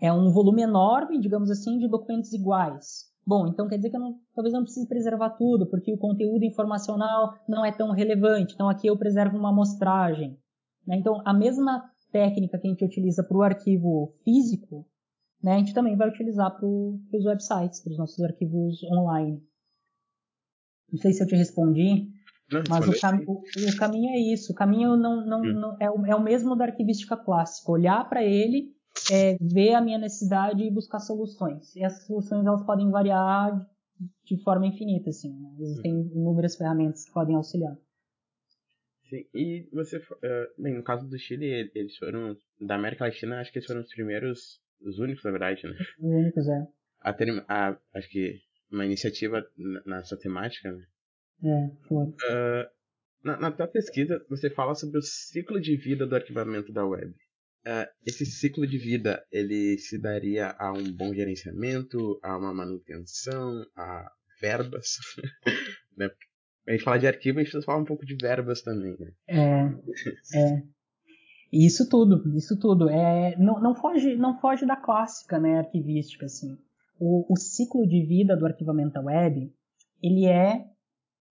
é um volume enorme, digamos assim, de documentos iguais Bom, então quer dizer que eu não, talvez eu não precise preservar tudo, porque o conteúdo informacional não é tão relevante. Então aqui eu preservo uma amostragem. Né? Então a mesma técnica que a gente utiliza para o arquivo físico, né, a gente também vai utilizar para os websites, para os nossos arquivos online. Não sei se eu te respondi, não, mas o, cam o, o, caminho é isso. O caminho não, não, hum. não é, o, é o mesmo da arquivística clássica. Olhar para ele é ver a minha necessidade e buscar soluções. E essas soluções elas podem variar de forma infinita, assim. Né? Existem uhum. inúmeras ferramentas que podem auxiliar. Sim, e você, uh, bem, no caso do Chile, eles foram, da América Latina, acho que eles foram os primeiros, os únicos, na verdade, né? Os únicos, é. A ter, a, acho que uma iniciativa nessa temática, né? É, foi. Uh, na, na tua pesquisa, você fala sobre o ciclo de vida do arquivamento da web. Uh, esse ciclo de vida ele se daria a um bom gerenciamento, a uma manutenção, a verbas. <laughs> né? A gente fala de arquivo, a gente precisa falar um pouco de verbas também. Né? É, é. Isso tudo, isso tudo. É, não, não, foge, não foge da clássica né, arquivística. Assim. O, o ciclo de vida do arquivamento da web ele é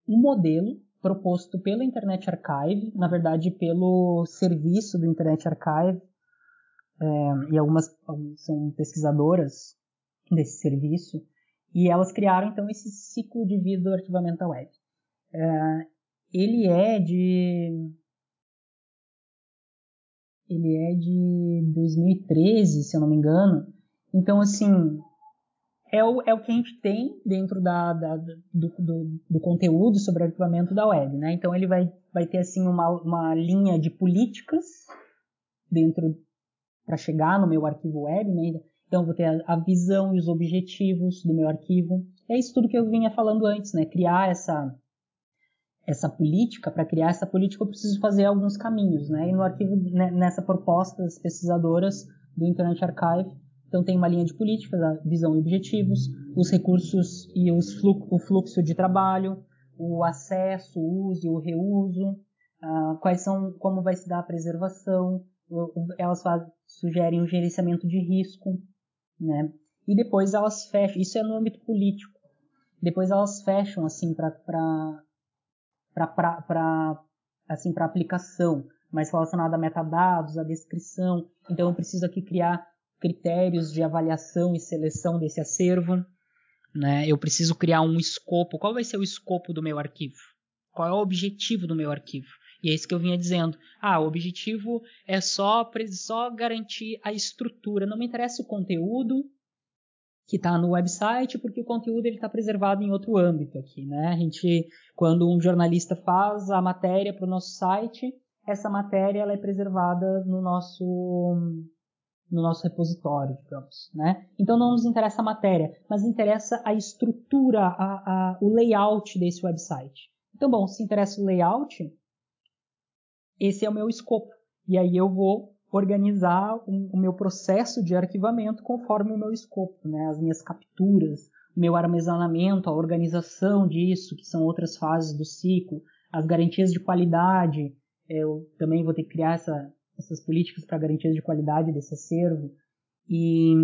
um modelo proposto pelo Internet Archive, na verdade pelo serviço do Internet Archive, é, e algumas são pesquisadoras desse serviço, e elas criaram então esse ciclo de vida do arquivamento da web. É, ele é de ele é de 2013, se eu não me engano. Então, assim, é o, é o que a gente tem dentro da, da do, do, do, conteúdo sobre arquivamento da web, né? Então, ele vai, vai ter, assim, uma, uma linha de políticas dentro para chegar no meu arquivo web, né? Então, vou ter a, a, visão e os objetivos do meu arquivo. É isso tudo que eu vinha falando antes, né? Criar essa, essa política. Para criar essa política, eu preciso fazer alguns caminhos, né? E no arquivo, né, nessa proposta das pesquisadoras do Internet Archive, então tem uma linha de políticas, a visão e objetivos, os recursos e os fluxo, o fluxo de trabalho, o acesso, o uso e o reuso, uh, quais são, como vai se dar a preservação, elas fazem, sugerem um gerenciamento de risco, né? E depois elas fecham, isso é no âmbito político. Depois elas fecham assim para para assim para aplicação, mais relacionada a metadados, a descrição. Então eu preciso aqui criar critérios de avaliação e seleção desse acervo, né? Eu preciso criar um escopo. Qual vai ser o escopo do meu arquivo? Qual é o objetivo do meu arquivo? E é isso que eu vinha dizendo. Ah, o objetivo é só, só garantir a estrutura. Não me interessa o conteúdo que está no website, porque o conteúdo está preservado em outro âmbito aqui. Né? A gente, quando um jornalista faz a matéria para o nosso site, essa matéria ela é preservada no nosso no nosso repositório, digamos, né? Então não nos interessa a matéria, mas interessa a estrutura, a, a, o layout desse website. Então, bom, se interessa o layout, esse é o meu escopo. E aí eu vou organizar o, o meu processo de arquivamento conforme o meu escopo, né? As minhas capturas, o meu armazenamento, a organização disso, que são outras fases do ciclo, as garantias de qualidade. Eu também vou ter que criar essa, essas políticas para garantias de qualidade desse acervo. E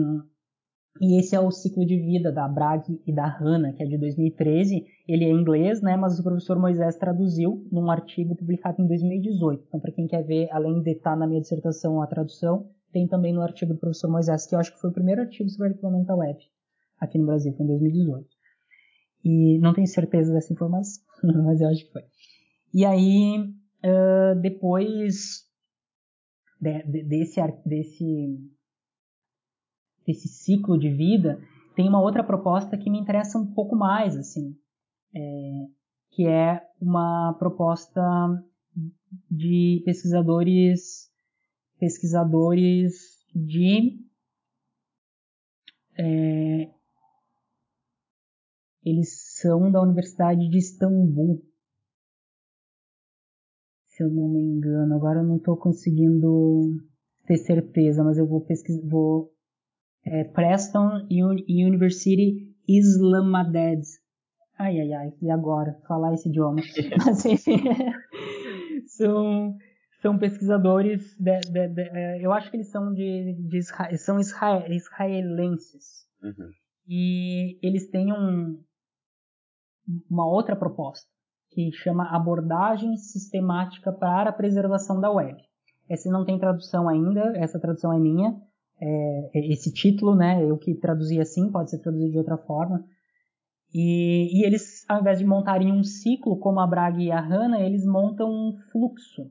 E esse é o ciclo de vida da Bragg e da Hanna, que é de 2013. Ele é em inglês, né, mas o professor Moisés traduziu num artigo publicado em 2018. Então, para quem quer ver, além de estar na minha dissertação a tradução, tem também no artigo do professor Moisés, que eu acho que foi o primeiro artigo sobre arquivamento web aqui no Brasil, foi em 2018. E não tenho certeza dessa informação, <laughs> mas eu acho que foi. E aí, uh, depois de, de, desse, desse, desse ciclo de vida, tem uma outra proposta que me interessa um pouco mais, assim, é, que é uma proposta de pesquisadores pesquisadores de é, eles são da Universidade de Istambul se eu não me engano. Agora eu não estou conseguindo ter certeza, mas eu vou pesquisar. Vou, é, Preston University Islamabad. Ai, ai, ai, e agora? Falar esse idioma. <laughs> mas enfim, são, são pesquisadores, de, de, de, é, eu acho que eles são de, de Israel, são israel, israelenses. Uhum. E eles têm um, uma outra proposta que chama Abordagem Sistemática para a Preservação da Web. Essa não tem tradução ainda, essa tradução é minha. É, é, esse título, né, eu que traduzi assim, pode ser traduzido de outra forma. E, e, eles, ao invés de montarem um ciclo, como a Braga e a Hanna, eles montam um fluxo.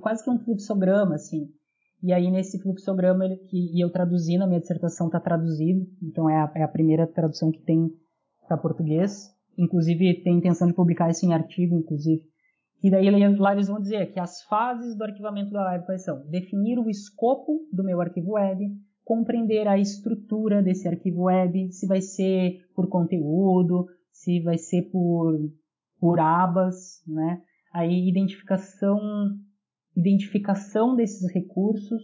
Quase que um fluxograma, assim. E aí, nesse fluxograma, ele, que e eu traduzi na minha dissertação, está traduzido. Então, é a, é a primeira tradução que tem para português inclusive tem intenção de publicar isso em artigo, inclusive. E daí lá eles vão dizer que as fases do arquivamento da web quais são? Definir o escopo do meu arquivo web, compreender a estrutura desse arquivo web, se vai ser por conteúdo, se vai ser por, por abas, né? Aí identificação, identificação desses recursos,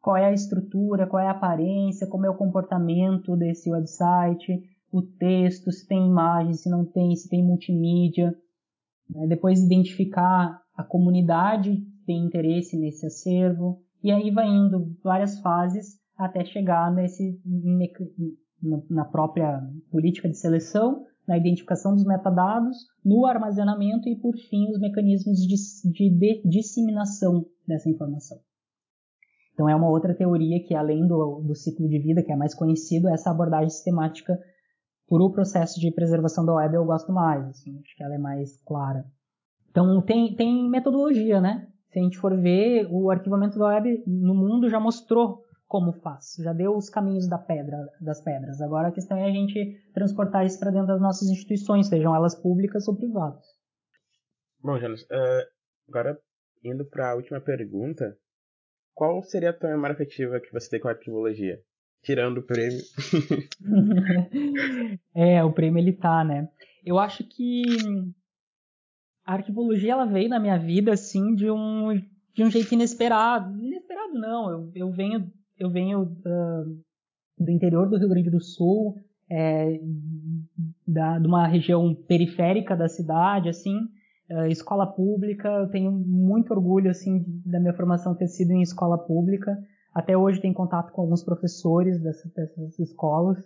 qual é a estrutura, qual é a aparência, como é o comportamento desse website, o texto, se tem imagem, se não tem, se tem multimídia. Né? Depois identificar a comunidade que tem interesse nesse acervo. E aí vai indo várias fases até chegar nesse, na própria política de seleção, na identificação dos metadados, no armazenamento e, por fim, os mecanismos de, de, de disseminação dessa informação. Então é uma outra teoria que, além do, do ciclo de vida, que é mais conhecido, é essa abordagem sistemática por o processo de preservação da web eu gosto mais, assim, acho que ela é mais clara. Então tem, tem metodologia, né? Se a gente for ver, o arquivamento da web no mundo já mostrou como faz, já deu os caminhos da pedra, das pedras. Agora a questão é a gente transportar isso para dentro das nossas instituições, sejam elas públicas ou privadas. Bom, Jonas, uh, agora indo para a última pergunta, qual seria a tua memória afetiva que você tem com a arquivologia? Tirando o prêmio. <laughs> é, o prêmio ele tá, né? Eu acho que a arquivologia ela veio na minha vida assim de um de um jeito inesperado. Inesperado não, eu, eu venho eu venho uh, do interior do Rio Grande do Sul, é, da, de uma região periférica da cidade, assim, uh, escola pública. Eu tenho muito orgulho assim da minha formação ter sido em escola pública. Até hoje tenho contato com alguns professores dessas, dessas escolas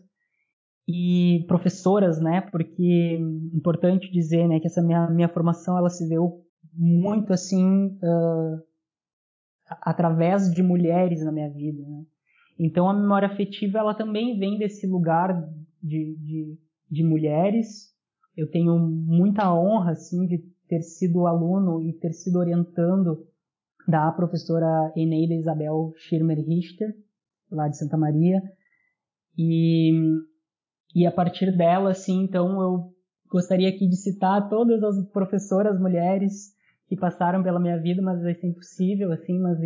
e professoras, né? Porque importante dizer, né, que essa minha, minha formação ela se deu muito assim uh, através de mulheres na minha vida, né? Então a memória afetiva ela também vem desse lugar de, de, de mulheres. Eu tenho muita honra assim de ter sido aluno e ter sido orientando da professora Eneida Isabel Schirmer Richter, lá de Santa Maria. E, e a partir dela, assim, então eu gostaria aqui de citar todas as professoras mulheres que passaram pela minha vida, mas ser impossível, assim, mas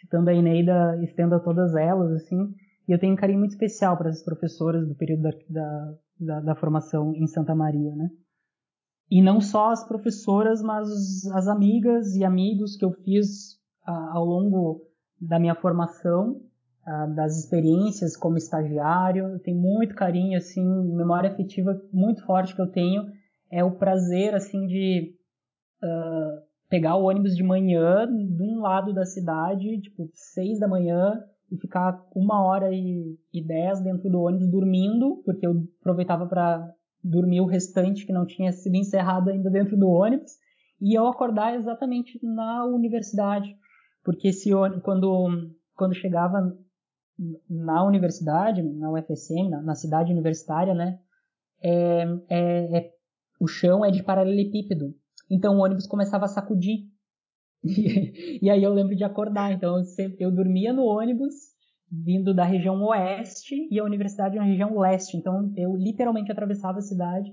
citando a Eneida, estendo a todas elas, assim. E eu tenho um carinho muito especial para essas professoras do período da, da, da, da formação em Santa Maria, né? E não só as professoras, mas as amigas e amigos que eu fiz ao longo da minha formação, das experiências como estagiário. Eu tenho muito carinho, assim, memória afetiva muito forte que eu tenho é o prazer, assim, de uh, pegar o ônibus de manhã de um lado da cidade, tipo, seis da manhã, e ficar uma hora e, e dez dentro do ônibus dormindo, porque eu aproveitava para dormir o restante que não tinha sido encerrado ainda dentro do ônibus, e eu acordar exatamente na universidade, porque ônibus, quando, quando chegava na universidade, na UFSM, na, na cidade universitária, né, é, é, é, o chão é de paralelepípedo, então o ônibus começava a sacudir, <laughs> e, e aí eu lembro de acordar, então eu, sempre, eu dormia no ônibus, vindo da região oeste e a universidade na região leste. Então eu literalmente atravessava a cidade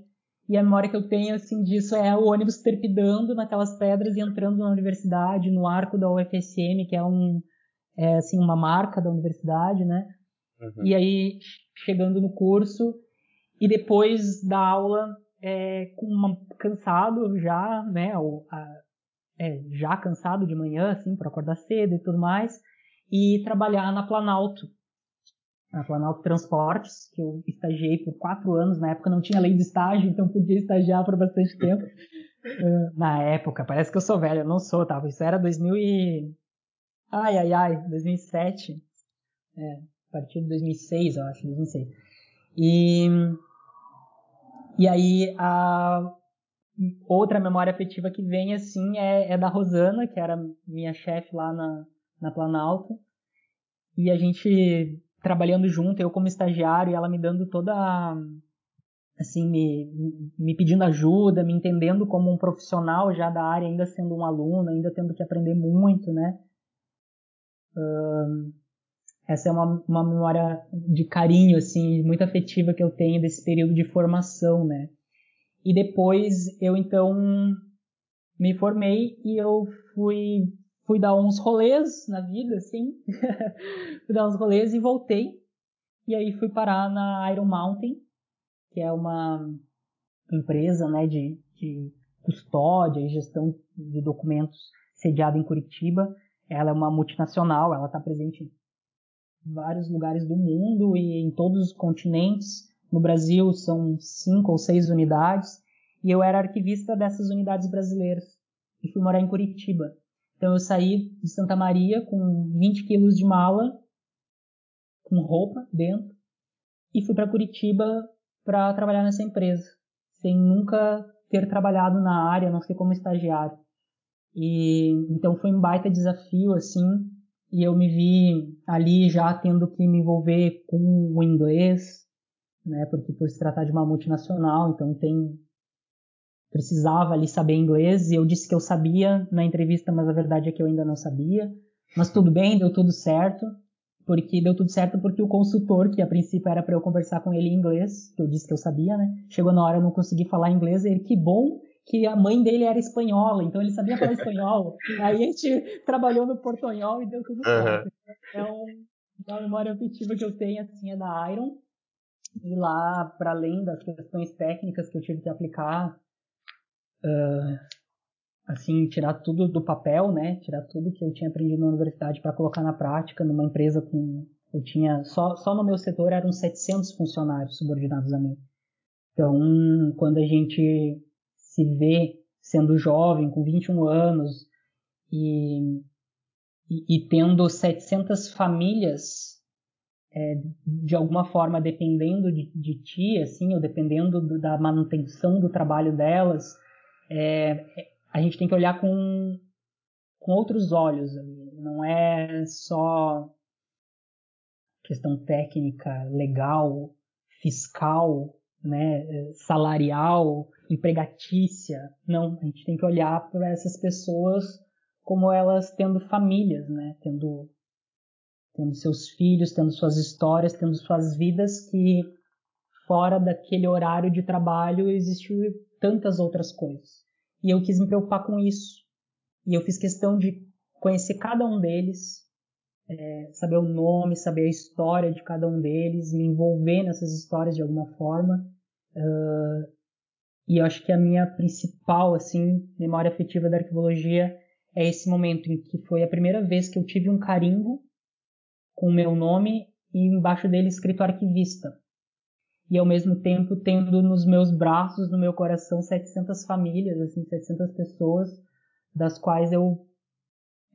e a memória que eu tenho assim disso é o ônibus terpidando naquelas pedras e entrando na universidade, no arco da UFSM, que é um é, assim uma marca da universidade, né? Uhum. E aí chegando no curso e depois da aula é, com uma, cansado já, né? O, a, é, já cansado de manhã, assim, para acordar cedo e tudo mais e trabalhar na Planalto, na Planalto Transportes, que eu estagiei por quatro anos. Na época não tinha lei de estágio, então podia estagiar por bastante tempo. uh, <laughs> na época, parece que eu sou velho, eu não sou, tá? Isso era 2000 e... Ai, ai, ai, 2007. É, a partir de 2006, eu acho, 2006. E... E aí, a outra memória afetiva que vem, assim, é, é da Rosana, que era minha chefe lá na, na Planalto. E a gente trabalhando junto, eu como estagiário e ela me dando toda assim, me, me pedindo ajuda, me entendendo como um profissional já da área, ainda sendo um aluno, ainda tendo que aprender muito, né? Uh, essa é uma, uma memória de carinho, assim, muito afetiva que eu tenho desse período de formação, né? E depois eu então me formei e eu fui fui dar uns rolês na vida, assim. <laughs> fui dar uns rolês e voltei. E aí fui parar na Iron Mountain, que é uma empresa né, de, de custódia e gestão de documentos sediada em Curitiba. Ela é uma multinacional, ela está presente em vários lugares do mundo e em todos os continentes. No Brasil são cinco ou seis unidades. E eu era arquivista dessas unidades brasileiras. E fui morar em Curitiba. Então eu saí de Santa Maria com 20 quilos de mala, com roupa dentro, e fui para Curitiba para trabalhar nessa empresa, sem nunca ter trabalhado na área, não sei como estagiário. E então foi um baita desafio assim, e eu me vi ali já tendo que me envolver com o inglês, né, porque por se tratar de uma multinacional, então tem precisava ali saber inglês e eu disse que eu sabia na entrevista, mas a verdade é que eu ainda não sabia. Mas tudo bem, deu tudo certo, porque deu tudo certo porque o consultor, que a princípio era para eu conversar com ele em inglês, que eu disse que eu sabia, né? Chegou na hora eu não consegui falar inglês, e ele que bom que a mãe dele era espanhola, então ele sabia falar espanhol. <laughs> Aí a gente trabalhou no portonhol e deu tudo certo. Uhum. É um, uma memória afetiva que eu tenho assim é da Iron. E lá, para além das questões técnicas que eu tive que aplicar, uh, assim, tirar tudo do papel, né? Tirar tudo que eu tinha aprendido na universidade para colocar na prática numa empresa com eu tinha só só no meu setor eram 700 funcionários subordinados a mim. Então, quando a gente se vê sendo jovem, com 21 anos e, e, e tendo 700 famílias é, de alguma forma dependendo de, de ti, assim, ou dependendo do, da manutenção do trabalho delas, é, a gente tem que olhar com, com outros olhos. Não é só questão técnica, legal, fiscal, né, salarial, empregatícia. Não, a gente tem que olhar para essas pessoas como elas tendo famílias, né, tendo tendo seus filhos, tendo suas histórias, tendo suas vidas que fora daquele horário de trabalho existe tantas outras coisas. E eu quis me preocupar com isso. E eu fiz questão de conhecer cada um deles, é, saber o nome, saber a história de cada um deles, me envolver nessas histórias de alguma forma. Uh, e eu acho que a minha principal assim memória afetiva da arqueologia é esse momento em que foi a primeira vez que eu tive um carimbo com o meu nome e embaixo dele escrito arquivista e ao mesmo tempo tendo nos meus braços, no meu coração, 700 famílias, assim, 700 pessoas, das quais eu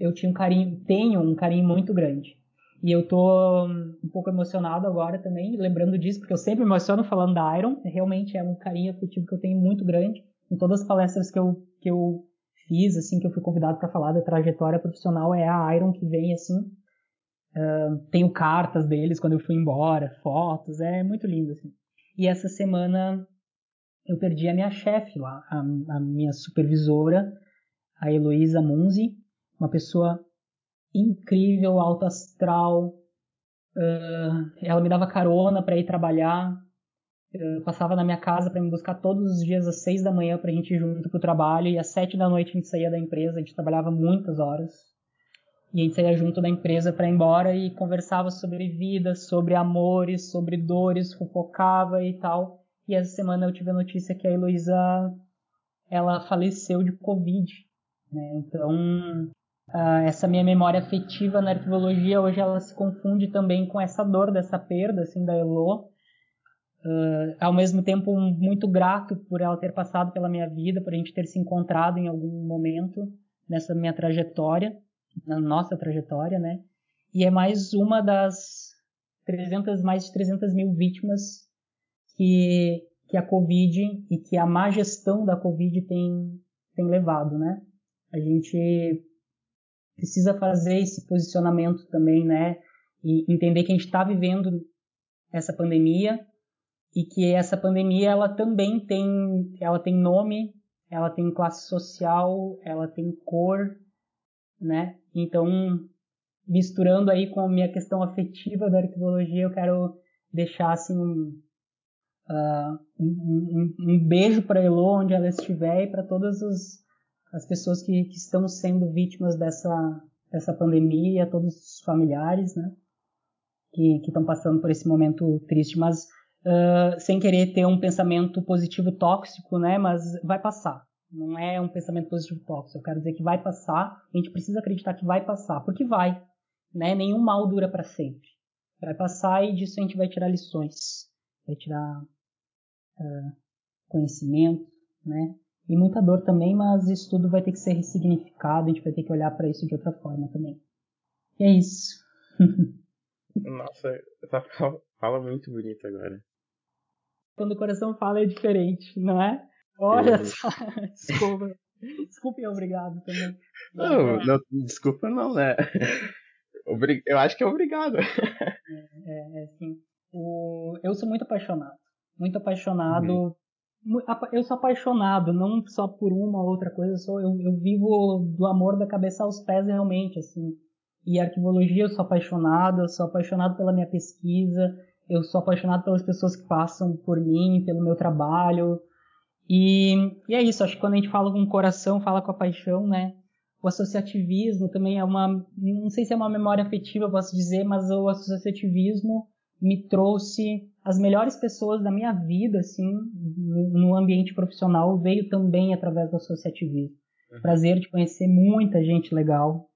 eu tinha um carinho, tenho um carinho muito grande. E eu tô um pouco emocionado agora também, lembrando disso, porque eu sempre emociono falando da Iron. Realmente é um carinho afetivo que eu tenho muito grande. Em todas as palestras que eu, que eu fiz, assim, que eu fui convidado para falar da trajetória profissional, é a Iron que vem, assim. Uh, tenho cartas deles quando eu fui embora, fotos, é muito lindo, assim. E essa semana eu perdi a minha chefe lá, a, a minha supervisora, a Heloísa Munzi, uma pessoa incrível, alto astral. Uh, ela me dava carona para ir trabalhar, uh, passava na minha casa para me buscar todos os dias às seis da manhã para a gente ir junto pro trabalho. E às sete da noite a gente saía da empresa, a gente trabalhava muitas horas e a gente saía junto da empresa para ir embora e conversava sobre vida, sobre amores, sobre dores, fofocava e tal. E essa semana eu tive a notícia que a Heloísa ela faleceu de Covid. Né? Então, uh, essa minha memória afetiva na arquivologia hoje ela se confunde também com essa dor dessa perda assim da Elo. Uh, ao mesmo tempo muito grato por ela ter passado pela minha vida, por a gente ter se encontrado em algum momento nessa minha trajetória, na nossa trajetória, né? E é mais uma das 300, mais de 300 mil vítimas que, que a Covid e que a má gestão da Covid tem, tem levado, né? A gente precisa fazer esse posicionamento também, né? E entender que a gente está vivendo essa pandemia e que essa pandemia ela também tem, ela tem nome, ela tem classe social, ela tem cor, né? Então, misturando aí com a minha questão afetiva da arqueologia, eu quero deixar assim um, uh, um, um, um, beijo para Elo onde ela estiver e para todas as, as pessoas que, que, estão sendo vítimas dessa, dessa pandemia, a todos os familiares, né? Que estão passando por esse momento triste, mas uh, sem querer ter um pensamento positivo tóxico, né? Mas vai passar. Não é um pensamento positivo tóxico. Eu quero dizer que vai passar. A gente precisa acreditar que vai passar, porque vai. Né? Nenhum mal dura para sempre. Vai passar e disso a gente vai tirar lições. Vai tirar uh, conhecimento, né? E muita dor também, mas isso tudo vai ter que ser ressignificado, a gente vai ter que olhar para isso de outra forma também. E é isso. <laughs> Nossa, essa fala, fala muito bonita agora. Quando o coração fala é diferente, não é? Olha só, <laughs> desculpa. Desculpe, obrigado também. Não, não, desculpa não, né? <laughs> Eu acho que é obrigado. É, é, é sim. O... Eu sou muito apaixonado muito apaixonado. Uhum. Eu sou apaixonado, não só por uma ou outra coisa, eu, sou, eu, eu vivo do amor da cabeça aos pés realmente, assim. E arquivologia eu sou apaixonado, eu sou apaixonado pela minha pesquisa, eu sou apaixonado pelas pessoas que passam por mim, pelo meu trabalho. E, e é isso, acho que quando a gente fala com o coração, fala com a paixão, né? O associativismo também é uma, não sei se é uma memória afetiva, posso dizer, mas o associativismo me trouxe as melhores pessoas da minha vida, assim, no ambiente profissional, veio também através do associativismo. Uhum. Prazer de conhecer muita gente legal.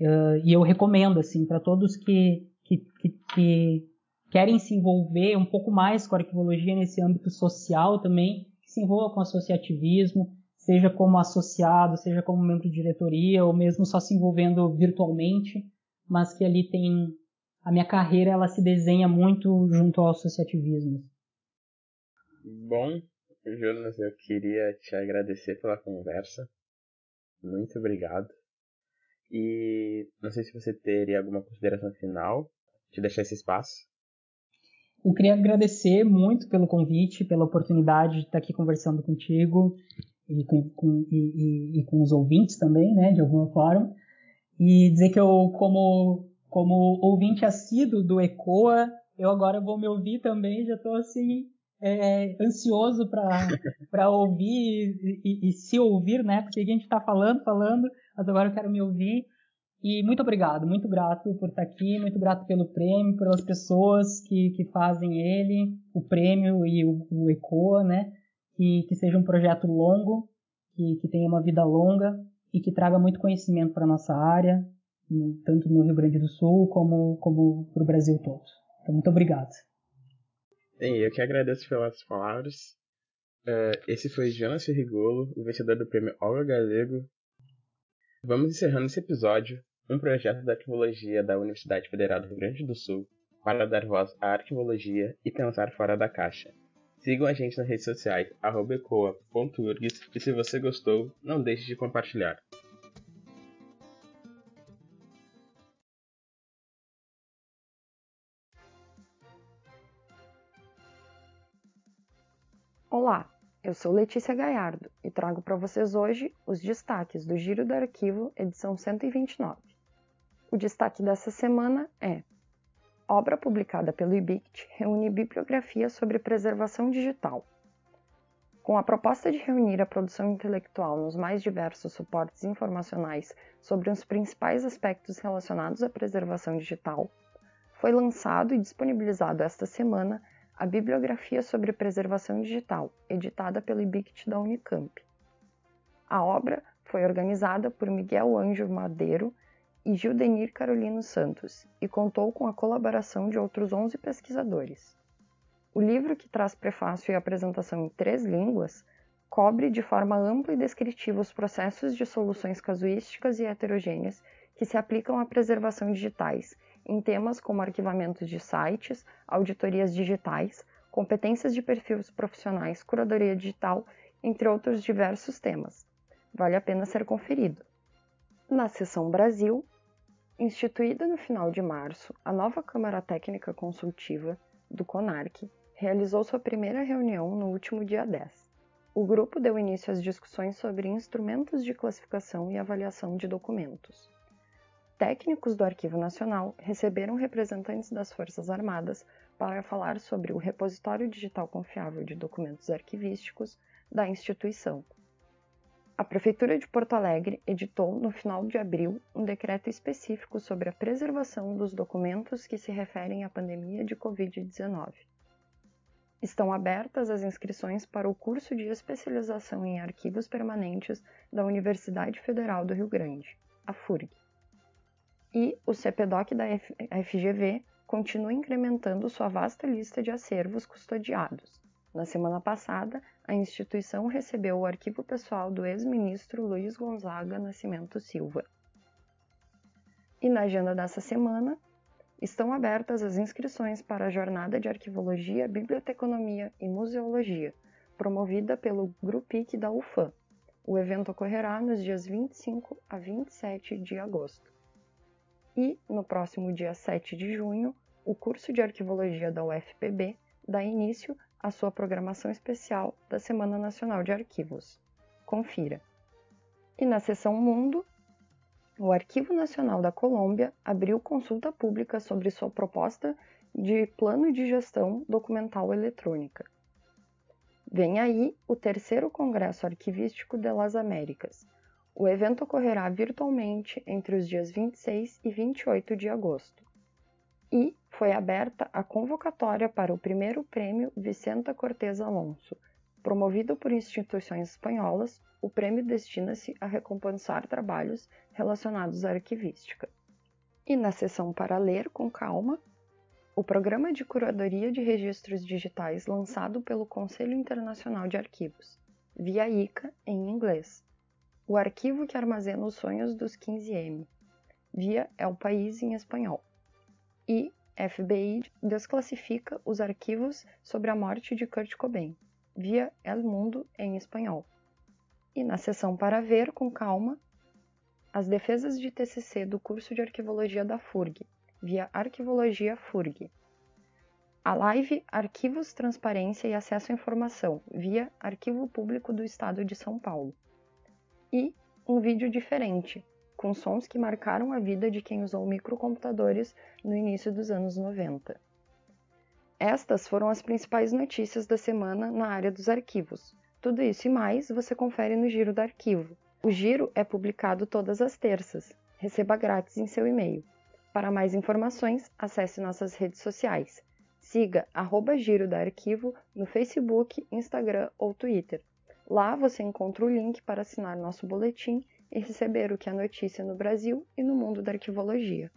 Uh, e eu recomendo, assim, para todos que, que, que, que, querem se envolver um pouco mais com a arquivologia nesse âmbito social também, se envolva com associativismo, seja como associado, seja como membro de diretoria, ou mesmo só se envolvendo virtualmente, mas que ali tem a minha carreira ela se desenha muito junto ao associativismo. Bom, Jonas, eu queria te agradecer pela conversa. Muito obrigado. E não sei se você teria alguma consideração final, te deixar esse espaço. Eu queria agradecer muito pelo convite, pela oportunidade de estar aqui conversando contigo e com, com e, e, e com os ouvintes também, né, de alguma forma. E dizer que eu, como como ouvinte assíduo do ECOA, eu agora vou me ouvir também, já estou assim é, ansioso para ouvir e, e, e, se ouvir, né? Porque a gente está falando, falando, mas agora eu quero me ouvir. E muito obrigado, muito grato por estar aqui, muito grato pelo prêmio, pelas pessoas que, que fazem ele, o prêmio e o, o ECOA, né? Que, que seja um projeto longo, que, que tenha uma vida longa e que traga muito conhecimento para nossa área, tanto no Rio Grande do Sul como, como para o Brasil todo. Então, muito obrigado. Bem, eu que agradeço pelas palavras. Uh, esse foi Jonas Ferrigolo, o vencedor do prêmio Olga Galego. Vamos encerrando esse episódio, um projeto da arquivologia da Universidade Federal do Rio Grande do Sul para dar voz à arquivologia e pensar fora da caixa. Sigam a gente nas redes sociais, ecoa.urgs, e se você gostou, não deixe de compartilhar. Olá, eu sou Letícia Gaiardo e trago para vocês hoje os destaques do Giro do Arquivo, edição 129. O destaque dessa semana é: obra publicada pelo IBICT reúne bibliografia sobre preservação digital. Com a proposta de reunir a produção intelectual nos mais diversos suportes informacionais sobre os principais aspectos relacionados à preservação digital, foi lançado e disponibilizado esta semana a Bibliografia sobre Preservação Digital, editada pelo IBICT da Unicamp. A obra foi organizada por Miguel Anjo Madeiro e Gildenir Carolino Santos e contou com a colaboração de outros 11 pesquisadores. O livro, que traz prefácio e apresentação em três línguas, cobre de forma ampla e descritiva os processos de soluções casuísticas e heterogêneas que se aplicam à preservação digitais em temas como arquivamento de sites, auditorias digitais, competências de perfis profissionais, curadoria digital, entre outros diversos temas. Vale a pena ser conferido. Na seção Brasil, instituída no final de março, a nova Câmara Técnica Consultiva do CONARC realizou sua primeira reunião no último dia 10. O grupo deu início às discussões sobre instrumentos de classificação e avaliação de documentos técnicos do Arquivo Nacional receberam representantes das Forças Armadas para falar sobre o repositório digital confiável de documentos arquivísticos da instituição. A Prefeitura de Porto Alegre editou, no final de abril, um decreto específico sobre a preservação dos documentos que se referem à pandemia de Covid-19. Estão abertas as inscrições para o curso de especialização em arquivos permanentes da Universidade Federal do Rio Grande, a FURG e o CPDOC da FGV continua incrementando sua vasta lista de acervos custodiados. Na semana passada, a instituição recebeu o arquivo pessoal do ex-ministro Luiz Gonzaga Nascimento Silva. E na agenda dessa semana, estão abertas as inscrições para a Jornada de Arquivologia, Biblioteconomia e Museologia, promovida pelo Grupic da UFAM. O evento ocorrerá nos dias 25 a 27 de agosto. E, no próximo dia 7 de junho, o curso de Arquivologia da UFPB dá início à sua programação especial da Semana Nacional de Arquivos. Confira. E na seção Mundo, o Arquivo Nacional da Colômbia abriu consulta pública sobre sua proposta de Plano de Gestão Documental Eletrônica. Vem aí o terceiro Congresso Arquivístico de las Américas, o evento ocorrerá virtualmente entre os dias 26 e 28 de agosto. E foi aberta a convocatória para o primeiro prêmio Vicenta Cortés Alonso. Promovido por instituições espanholas, o prêmio destina-se a recompensar trabalhos relacionados à arquivística. E na sessão para ler com calma, o programa de curadoria de registros digitais lançado pelo Conselho Internacional de Arquivos, via ICA em inglês, o arquivo que armazena os sonhos dos 15M, via El País em espanhol. E FBI desclassifica os arquivos sobre a morte de Kurt Cobain, via El Mundo em espanhol. E na seção para ver com calma, as defesas de TCC do curso de arquivologia da FURG, via Arquivologia FURG. A live Arquivos, Transparência e Acesso à Informação, via Arquivo Público do Estado de São Paulo e um vídeo diferente, com sons que marcaram a vida de quem usou microcomputadores no início dos anos 90. Estas foram as principais notícias da semana na área dos arquivos. Tudo isso e mais você confere no Giro do Arquivo. O Giro é publicado todas as terças. Receba grátis em seu e-mail. Para mais informações, acesse nossas redes sociais. Siga arroba Giro da Arquivo no Facebook, Instagram ou Twitter. Lá você encontra o link para assinar nosso boletim e receber o que é notícia no Brasil e no mundo da arquivologia.